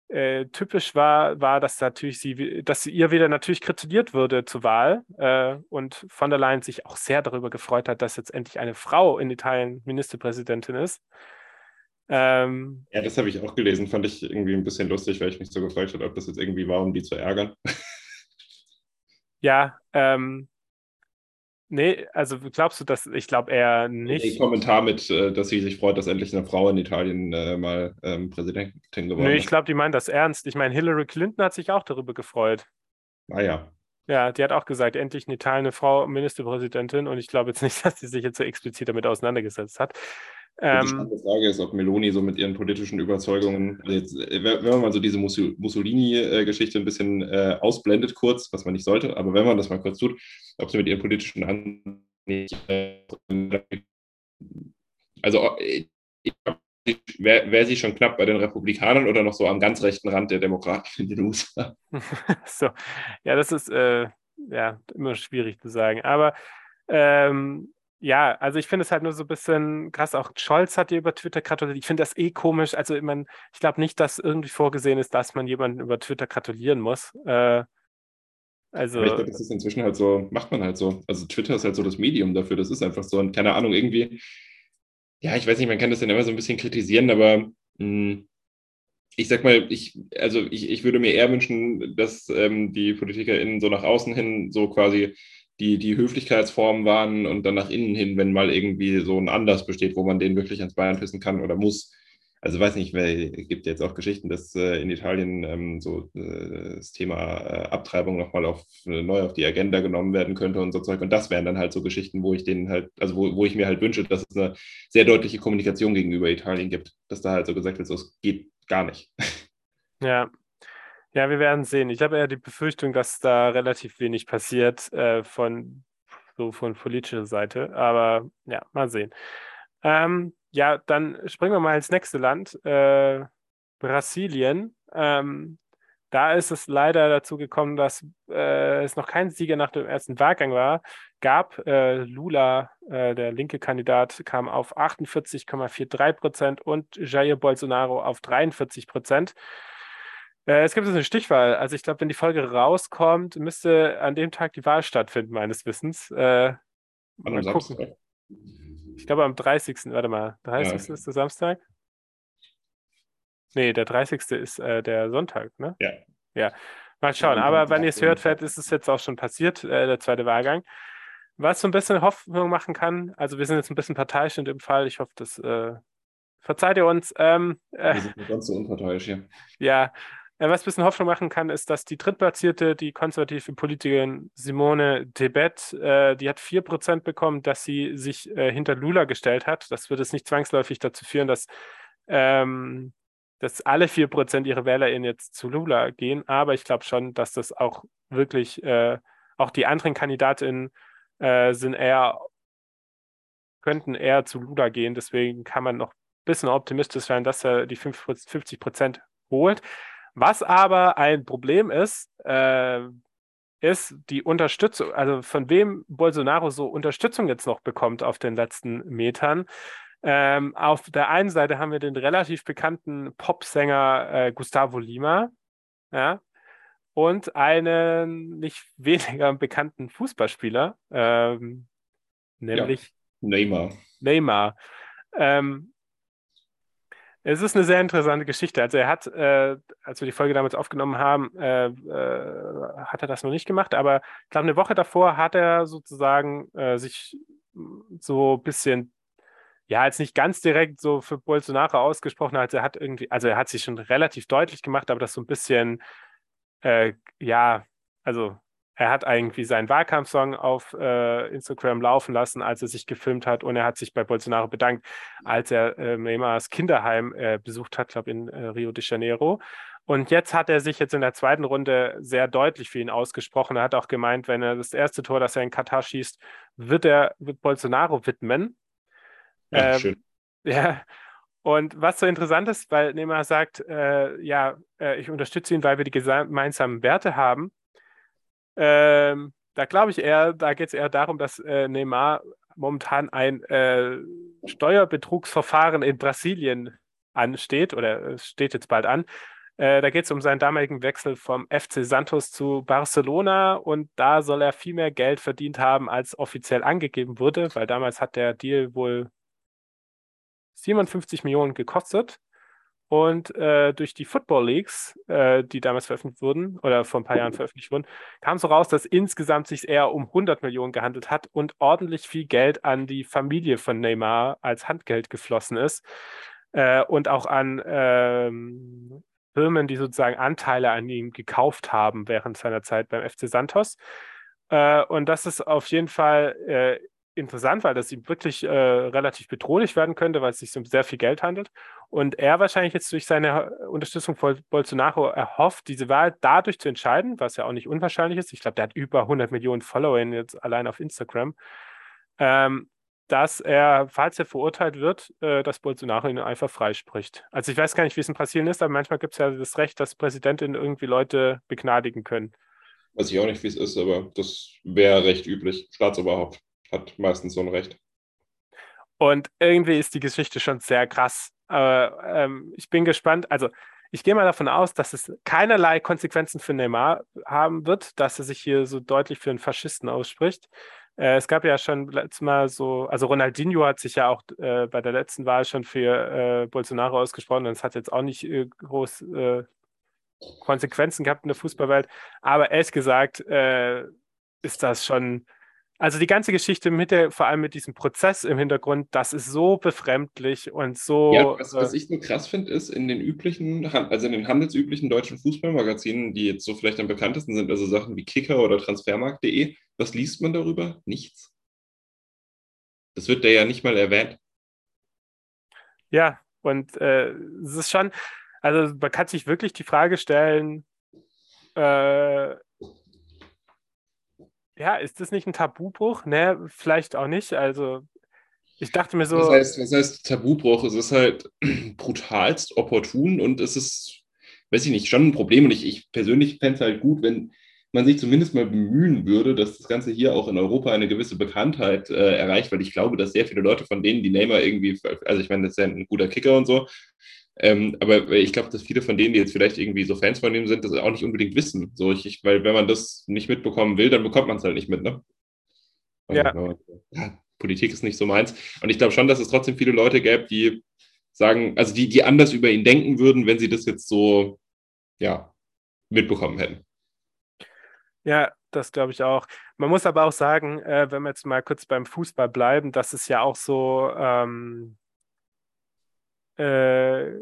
[SPEAKER 1] äh, typisch war, war, dass natürlich sie, dass sie ihr wieder natürlich kritisiert wurde zur Wahl äh, und von der Leyen sich auch sehr darüber gefreut hat, dass jetzt endlich eine Frau in Italien Ministerpräsidentin ist.
[SPEAKER 2] Ähm, ja, das habe ich auch gelesen, fand ich irgendwie ein bisschen lustig, weil ich mich so gefragt habe, ob das jetzt irgendwie war, um die zu ärgern.
[SPEAKER 1] ja, ähm, Nee, also glaubst du, dass ich glaube eher nicht.
[SPEAKER 2] Ein Kommentar mit, äh, dass sie sich freut, dass endlich eine Frau in Italien äh, mal ähm, Präsidentin geworden ist.
[SPEAKER 1] Nee, ich glaube, die meint das ernst. Ich meine, Hillary Clinton hat sich auch darüber gefreut.
[SPEAKER 2] Ah ja.
[SPEAKER 1] Ja, die hat auch gesagt, endlich in Italien eine Frau Ministerpräsidentin und ich glaube jetzt nicht, dass sie sich jetzt so explizit damit auseinandergesetzt hat.
[SPEAKER 2] Ähm, die spannende Frage ist, ob Meloni so mit ihren politischen Überzeugungen, also jetzt, äh, wenn man mal so diese Mussolini-Geschichte ein bisschen äh, ausblendet, kurz, was man nicht sollte, aber wenn man das mal kurz tut, ob sie mit ihren politischen Ansichten nicht, äh, also äh, wäre wär sie schon knapp bei den Republikanern oder noch so am ganz rechten Rand der Demokraten in den USA?
[SPEAKER 1] so, ja, das ist äh, ja immer schwierig zu sagen, aber ähm, ja, also ich finde es halt nur so ein bisschen krass. Auch Scholz hat dir über Twitter gratuliert. Ich finde das eh komisch. Also ich, mein, ich glaube nicht, dass irgendwie vorgesehen ist, dass man jemanden über Twitter gratulieren muss. Äh, also.
[SPEAKER 2] Aber ich glaube, das ist inzwischen halt so, macht man halt so. Also Twitter ist halt so das Medium dafür. Das ist einfach so. Und keine Ahnung, irgendwie, ja, ich weiß nicht, man kann das dann immer so ein bisschen kritisieren, aber mh, hm, ich sag mal, ich, also ich, ich würde mir eher wünschen, dass ähm, die PolitikerInnen so nach außen hin so quasi die, die Höflichkeitsformen waren und dann nach innen hin, wenn mal irgendwie so ein Anlass besteht, wo man den wirklich ans Bein pissen kann oder muss. Also weiß nicht, es gibt jetzt auch Geschichten, dass äh, in Italien ähm, so äh, das Thema äh, Abtreibung nochmal auf, äh, neu auf die Agenda genommen werden könnte und so Zeug. Und das wären dann halt so Geschichten, wo ich denen halt, also wo, wo ich mir halt wünsche, dass es eine sehr deutliche Kommunikation gegenüber Italien gibt, dass da halt so gesagt wird, so es geht gar nicht.
[SPEAKER 1] Ja, ja, wir werden sehen. Ich habe eher die Befürchtung, dass da relativ wenig passiert äh, von so von politischer Seite. Aber ja, mal sehen. Ähm, ja, dann springen wir mal ins nächste Land, äh, Brasilien. Ähm, da ist es leider dazu gekommen, dass äh, es noch kein Sieger nach dem ersten Wahlgang war. Gab äh, Lula, äh, der linke Kandidat, kam auf 48,43 Prozent und Jair Bolsonaro auf 43 Prozent. Äh, es gibt jetzt eine Stichwahl. Also ich glaube, wenn die Folge rauskommt, müsste an dem Tag die Wahl stattfinden, meines Wissens. Äh, mal gucken. Ich glaube am 30. Warte mal, 30. Ja. ist der Samstag? Nee, der 30. ist äh, der Sonntag, ne?
[SPEAKER 2] Ja.
[SPEAKER 1] Ja. Mal schauen. Aber wenn ihr es hört, vielleicht ist es jetzt auch schon passiert, äh, der zweite Wahlgang. Was so ein bisschen Hoffnung machen kann, also wir sind jetzt ein bisschen parteiisch in dem Fall. Ich hoffe, das äh, verzeiht ihr uns. Ähm,
[SPEAKER 2] wir sind ganz so unparteiisch hier.
[SPEAKER 1] Ja, äh, was ein bisschen Hoffnung machen kann, ist, dass die drittplatzierte, die konservative Politikerin Simone Tebet, äh, die hat 4% bekommen, dass sie sich äh, hinter Lula gestellt hat. Das wird es nicht zwangsläufig dazu führen, dass, ähm, dass alle 4% ihrer WählerInnen jetzt zu Lula gehen. Aber ich glaube schon, dass das auch wirklich, äh, auch die anderen KandidatInnen äh, sind eher, könnten eher zu Lula gehen. Deswegen kann man noch ein bisschen optimistisch sein, dass er die 50% holt. Was aber ein Problem ist, äh, ist die Unterstützung, also von wem Bolsonaro so Unterstützung jetzt noch bekommt auf den letzten Metern. Ähm, auf der einen Seite haben wir den relativ bekannten Popsänger äh, Gustavo Lima, ja, und einen nicht weniger bekannten Fußballspieler, ähm, nämlich
[SPEAKER 2] ja, Neymar.
[SPEAKER 1] Neymar. Ähm, Es ist eine sehr interessante Geschichte. Also er hat, äh, als wir die Folge damals aufgenommen haben, äh, äh, hat er das noch nicht gemacht, aber ich glaube, eine Woche davor hat er sozusagen äh, sich so ein bisschen, ja, jetzt nicht ganz direkt so für Bolsonaro ausgesprochen, also er hat irgendwie, also er hat sich schon relativ deutlich gemacht, aber das so ein bisschen, äh, ja, also er hat irgendwie seinen Wahlkampfsong auf äh, Instagram laufen lassen, als er sich gefilmt hat und er hat sich bei Bolsonaro bedankt, als er äh, Neymars Kinderheim äh, besucht hat, glaube in äh, Rio de Janeiro. Und jetzt hat er sich jetzt in der zweiten Runde sehr deutlich für ihn ausgesprochen. Er hat auch gemeint, wenn er das erste Tor, das er in Katar schießt, wird er wird Bolsonaro widmen.
[SPEAKER 2] Ja, ähm, schön.
[SPEAKER 1] Ja, und was so interessant ist, weil Neymar sagt, äh, ja, äh, ich unterstütze ihn, weil wir die gemeinsamen Werte haben. Ähm, da glaube ich eher, da geht es eher darum, dass äh, Neymar momentan ein äh, Steuerbetrugsverfahren in Brasilien ansteht oder steht jetzt bald an. Äh, da geht es um seinen damaligen Wechsel vom FC Santos zu Barcelona und da soll er viel mehr Geld verdient haben, als offiziell angegeben wurde, weil damals hat der Deal wohl 57 Millionen gekostet. Und äh, durch die Football Leagues, äh, die damals veröffentlicht wurden oder vor ein paar Jahren veröffentlicht wurden, kam so raus, dass insgesamt sich eher um 100 Millionen gehandelt hat und ordentlich viel Geld an die Familie von Neymar als Handgeld geflossen ist äh, und auch an ähm, Firmen, die sozusagen Anteile an ihm gekauft haben während seiner Zeit beim FC Santos. Äh, und das ist auf jeden Fall äh, interessant, weil das ihm wirklich äh, relativ bedrohlich werden könnte, weil es sich um sehr viel Geld handelt. Und er wahrscheinlich jetzt durch seine Unterstützung von Bolsonaro erhofft, diese Wahl dadurch zu entscheiden, was ja auch nicht unwahrscheinlich ist. Ich glaube, der hat über 100 Millionen Follower jetzt allein auf Instagram. Ähm, dass er, falls er verurteilt wird, äh, dass Bolsonaro ihn einfach freispricht. Also ich weiß gar nicht, wie es in Brasilien ist, aber manchmal gibt es ja das Recht, dass Präsidentinnen irgendwie Leute begnadigen können.
[SPEAKER 2] Weiß ich auch nicht, wie es ist, aber das wäre recht üblich. Staatsoberhaupt hat meistens so ein Recht.
[SPEAKER 1] Und irgendwie ist die Geschichte schon sehr krass. Aber ähm, ich bin gespannt. Also, ich gehe mal davon aus, dass es keinerlei Konsequenzen für Neymar haben wird, dass er sich hier so deutlich für einen Faschisten ausspricht. Äh, es gab ja schon letztes Mal so, also Ronaldinho hat sich ja auch äh, bei der letzten Wahl schon für äh, Bolsonaro ausgesprochen und es hat jetzt auch nicht äh, groß äh, Konsequenzen gehabt in der Fußballwelt. Aber ehrlich gesagt äh, ist das schon also die ganze Geschichte mit der, vor allem mit diesem Prozess im Hintergrund, das ist so befremdlich und so.
[SPEAKER 2] Ja, was, was ich so krass finde, ist in den üblichen, also in den handelsüblichen deutschen Fußballmagazinen, die jetzt so vielleicht am bekanntesten sind, also Sachen wie Kicker oder Transfermarkt.de, was liest man darüber? Nichts. Das wird da ja nicht mal erwähnt.
[SPEAKER 1] Ja, und äh, es ist schon, also man kann sich wirklich die Frage stellen, äh, ja, ist das nicht ein Tabubruch? Ne, vielleicht auch nicht. Also, ich dachte mir so.
[SPEAKER 2] Was heißt, was heißt Tabubruch? Es ist halt brutalst opportun und es ist, weiß ich nicht, schon ein Problem. Und ich, ich persönlich fände es halt gut, wenn man sich zumindest mal bemühen würde, dass das Ganze hier auch in Europa eine gewisse Bekanntheit äh, erreicht, weil ich glaube, dass sehr viele Leute von denen, die Neymar irgendwie, also ich meine, das ist ja ein guter Kicker und so, ähm, aber ich glaube, dass viele von denen, die jetzt vielleicht irgendwie so Fans von ihm sind, das auch nicht unbedingt wissen. So, ich, ich, weil wenn man das nicht mitbekommen will, dann bekommt man es halt nicht mit, ne?
[SPEAKER 1] Ja.
[SPEAKER 2] ja. Politik ist nicht so meins. Und ich glaube schon, dass es trotzdem viele Leute gäbe, die sagen, also die, die anders über ihn denken würden, wenn sie das jetzt so, ja, mitbekommen hätten.
[SPEAKER 1] Ja, das glaube ich auch. Man muss aber auch sagen, äh, wenn wir jetzt mal kurz beim Fußball bleiben, dass es ja auch so, ähm, äh,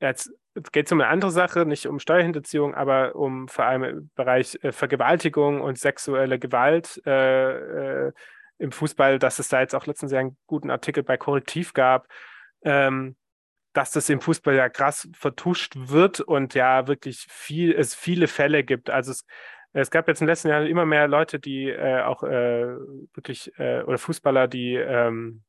[SPEAKER 1] jetzt geht es um eine andere Sache, nicht um Steuerhinterziehung, aber um vor allem im Bereich äh, Vergewaltigung und sexuelle Gewalt äh, äh, im Fußball, dass es da jetzt auch letztens einen guten Artikel bei Korrektiv gab, ähm, dass das im Fußball ja krass vertuscht wird und ja wirklich viel, es viele Fälle gibt. Also es, es gab jetzt in den letzten Jahren immer mehr Leute, die äh, auch äh, wirklich, oder Fußballer, die ähm,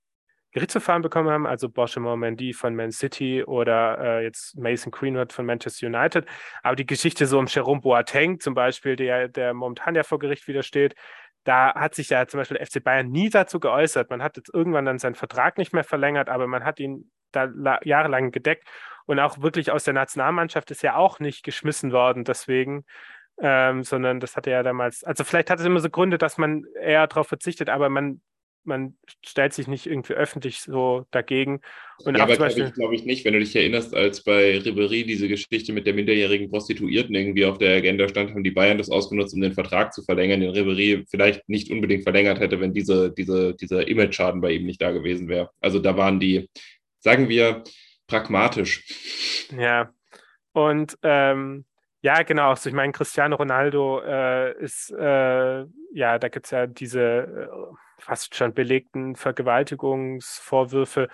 [SPEAKER 1] Gerichtsverfahren bekommen haben, also Boschemont Mendy von Man City oder äh, jetzt Mason Greenwood von Manchester United. Aber die Geschichte so um Jerome Boateng zum Beispiel, der, der momentan ja vor Gericht widersteht, da hat sich ja zum Beispiel der FC Bayern nie dazu geäußert. Man hat jetzt irgendwann dann seinen Vertrag nicht mehr verlängert, aber man hat ihn da jahrelang gedeckt. Und auch wirklich aus der Nationalmannschaft ist ja auch nicht geschmissen worden, deswegen, ähm, sondern das hatte ja damals, also vielleicht hat es immer so Gründe, dass man eher darauf verzichtet, aber man man stellt sich nicht irgendwie öffentlich so dagegen.
[SPEAKER 2] Und ja, aber glaube ich, glaub ich nicht, wenn du dich erinnerst, als bei Ribery diese Geschichte mit der minderjährigen Prostituierten irgendwie auf der Agenda stand, haben die Bayern das ausgenutzt, um den Vertrag zu verlängern, den Ribery vielleicht nicht unbedingt verlängert hätte, wenn diese, diese, dieser Image-Schaden bei ihm nicht da gewesen wäre. Also da waren die, sagen wir, pragmatisch.
[SPEAKER 1] Ja, und ähm, ja, genau. Also ich meine, Cristiano Ronaldo äh, ist, äh, ja, da gibt es ja diese äh, fast schon belegten Vergewaltigungsvorwürfe.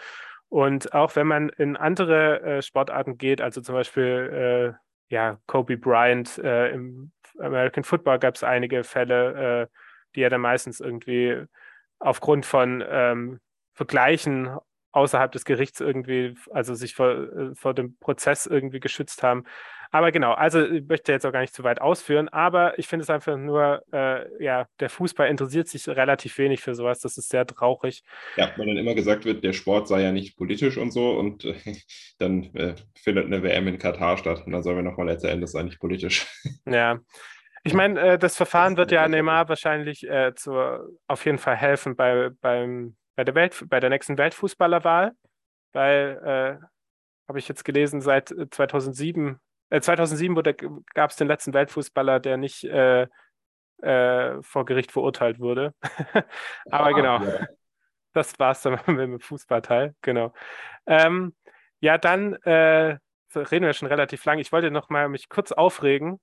[SPEAKER 1] Und auch wenn man in andere äh, Sportarten geht, also zum Beispiel, äh, ja, Kobe Bryant äh, im American Football gab es einige Fälle, die ja dann meistens irgendwie aufgrund von ähm, Vergleichen außerhalb des Gerichts irgendwie, also sich vor, vor dem Prozess irgendwie geschützt haben. Aber genau, also ich möchte jetzt auch gar nicht zu weit ausführen, aber ich finde es einfach nur, äh, ja, der Fußball interessiert sich relativ wenig für sowas. Das ist sehr traurig.
[SPEAKER 2] Ja, weil dann immer gesagt wird, der Sport sei ja nicht politisch und so und äh, dann äh, findet eine WM in Katar statt und dann sollen wir nochmal erzählen, das sei nicht politisch.
[SPEAKER 1] Ja. Ich meine, äh, das Verfahren wird ja Neymar wahrscheinlich äh, zu, auf jeden Fall helfen bei, beim, bei, der Welt, bei der nächsten Weltfußballerwahl, weil, äh, habe ich jetzt gelesen, seit 2007 äh, 2007 gab es den letzten Weltfußballer, der nicht äh, äh, vor Gericht verurteilt wurde. Aber ah, genau, ja. das war es dann mit dem Fußballteil. Genau. Ähm, ja, dann äh, reden wir schon relativ lang. Ich wollte noch mal mich kurz aufregen,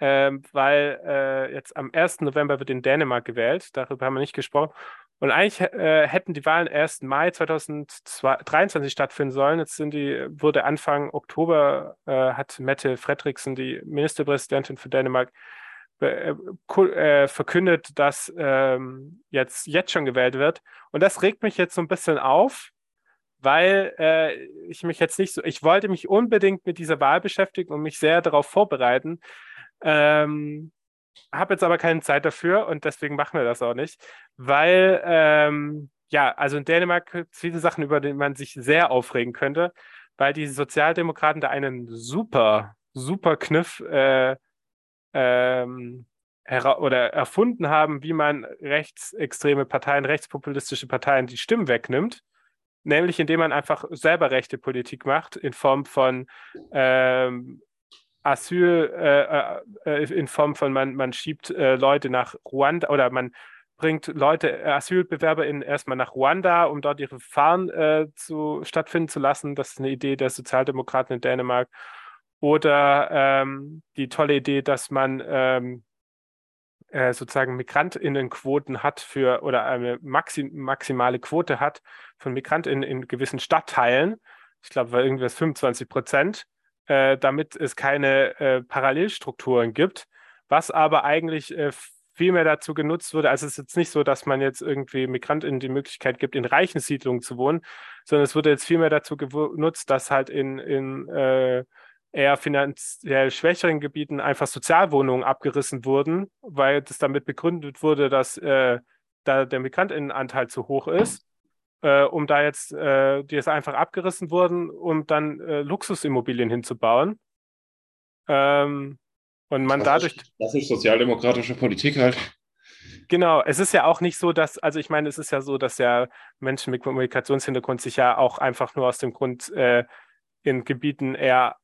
[SPEAKER 1] ähm, weil äh, jetzt am 1. November wird in Dänemark gewählt. Darüber haben wir nicht gesprochen. Und eigentlich äh, hätten die Wahlen erst Mai 2023 stattfinden sollen. Jetzt sind die, wurde Anfang Oktober, äh, hat Mette Fredriksen, die Ministerpräsidentin für Dänemark, äh, äh, verkündet, dass ähm, jetzt, jetzt schon gewählt wird. Und das regt mich jetzt so ein bisschen auf, weil äh, ich mich jetzt nicht so, ich wollte mich unbedingt mit dieser Wahl beschäftigen und mich sehr darauf vorbereiten. Ähm, habe jetzt aber keine Zeit dafür und deswegen machen wir das auch nicht, weil ähm, ja, also in Dänemark gibt es viele Sachen, über die man sich sehr aufregen könnte, weil die Sozialdemokraten da einen super, super Kniff äh, ähm, oder erfunden haben, wie man rechtsextreme Parteien, rechtspopulistische Parteien die Stimmen wegnimmt nämlich indem man einfach selber rechte Politik macht in Form von ähm, Asyl äh, äh, in Form von man, man schiebt äh, Leute nach Ruanda oder man bringt Leute, äh, Asylbewerber in, erstmal nach Ruanda, um dort ihre Fahren äh, zu, stattfinden zu lassen. Das ist eine Idee der Sozialdemokraten in Dänemark. Oder ähm, die tolle Idee, dass man ähm, äh, sozusagen Migrantinnenquoten hat für oder eine maxim, maximale Quote hat von Migrantinnen in gewissen Stadtteilen. Ich glaube, war irgendwas 25 Prozent äh, damit es keine äh, Parallelstrukturen gibt, was aber eigentlich äh, viel mehr dazu genutzt wurde. Also es ist jetzt nicht so, dass man jetzt irgendwie Migrantinnen die Möglichkeit gibt, in reichen Siedlungen zu wohnen, sondern es wurde jetzt viel mehr dazu genutzt, dass halt in, in äh, eher finanziell schwächeren Gebieten einfach Sozialwohnungen abgerissen wurden, weil das damit begründet wurde, dass äh, da der Migrantinnenanteil zu hoch ist äh, um da jetzt, äh, die jetzt einfach abgerissen wurden, um dann äh, Luxusimmobilien hinzubauen. Ähm, und man
[SPEAKER 2] das
[SPEAKER 1] dadurch.
[SPEAKER 2] Ist, das ist sozialdemokratische Politik halt.
[SPEAKER 1] Genau, es ist ja auch nicht so, dass, also ich meine, es ist ja so, dass ja Menschen mit Kommunikationshintergrund sich ja auch einfach nur aus dem Grund äh, in Gebieten eher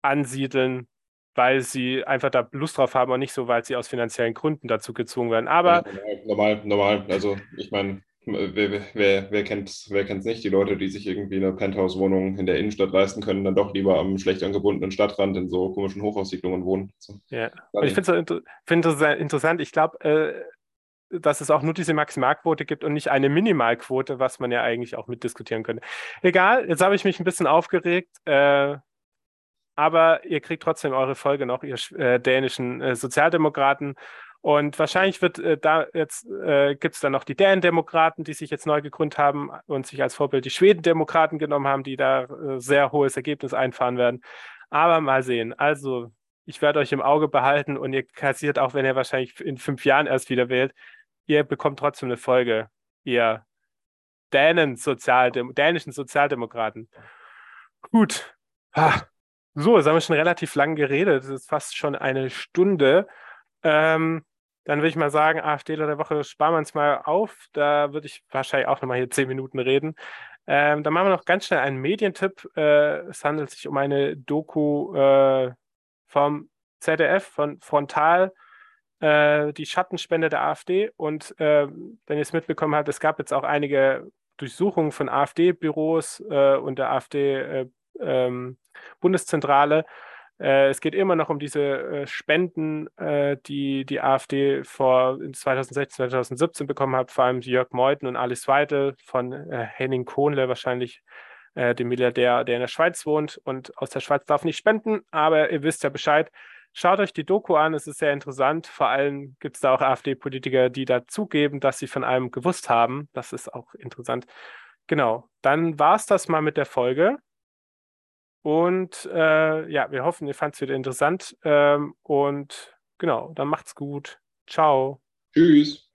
[SPEAKER 1] ansiedeln, weil sie einfach da Lust drauf haben und nicht so, weil sie aus finanziellen Gründen dazu gezwungen werden. Aber
[SPEAKER 2] normal, normal, also ich meine, wer, wer, wer kennt es wer nicht? Die Leute, die sich irgendwie eine Penthouse-Wohnung in der Innenstadt leisten können, dann doch lieber am schlecht angebundenen Stadtrand in so komischen Hochhaussiedlungen wohnen. So.
[SPEAKER 1] Ja, ich finde es find interessant. Ich glaube, äh, dass es auch nur diese Maximalquote gibt und nicht eine Minimalquote, was man ja eigentlich auch mitdiskutieren könnte. Egal, jetzt habe ich mich ein bisschen aufgeregt. Äh, aber ihr kriegt trotzdem eure Folge noch, ihr äh, dänischen äh, Sozialdemokraten. Und wahrscheinlich wird äh, da jetzt äh, gibt es dann noch die Dänen-Demokraten, die sich jetzt neu gegründet haben und sich als Vorbild die Schweden-Demokraten genommen haben, die da äh, sehr hohes Ergebnis einfahren werden. Aber mal sehen. Also, ich werde euch im Auge behalten und ihr kassiert, auch wenn ihr wahrscheinlich in fünf Jahren erst wieder wählt, ihr bekommt trotzdem eine Folge, ihr Dänen Sozialdem dänischen Sozialdemokraten. Gut. Ah. So, jetzt haben wir schon relativ lang geredet. Das ist fast schon eine Stunde. Ähm, Dann würde ich mal sagen, AfDler der Woche sparen wir uns mal auf. Da würde ich wahrscheinlich auch nochmal hier zehn Minuten reden. Ähm, dann machen wir noch ganz schnell einen Medientipp. Äh, es handelt sich um eine Doku äh, vom ZDF, von Frontal, äh, die Schattenspende der AfD. Und äh, wenn ihr es mitbekommen habt, es gab jetzt auch einige Durchsuchungen von AfD-Büros äh, und der AfD-Bundeszentrale. Äh, äh, es geht immer noch um diese äh, Spenden, äh, die die AfD vor 2016, 2017 bekommen hat, vor allem Jörg Meuthen und Alice Weidel von Henning Kohnle, wahrscheinlich dem Milliardär, der in der Schweiz wohnt und aus der Schweiz darf nicht spenden, aber ihr wisst ja Bescheid. Schaut euch die Doku an, es ist sehr interessant. Vor allem gibt es da auch AfD-Politiker, die da zugeben, dass sie von einem gewusst haben. Das ist auch interessant. Genau, dann war es das mal mit der Folge. Und äh, ja, wir hoffen, ihr fandet es wieder interessant. Ähm, und genau, dann macht's gut. Ciao.
[SPEAKER 2] Tschüss.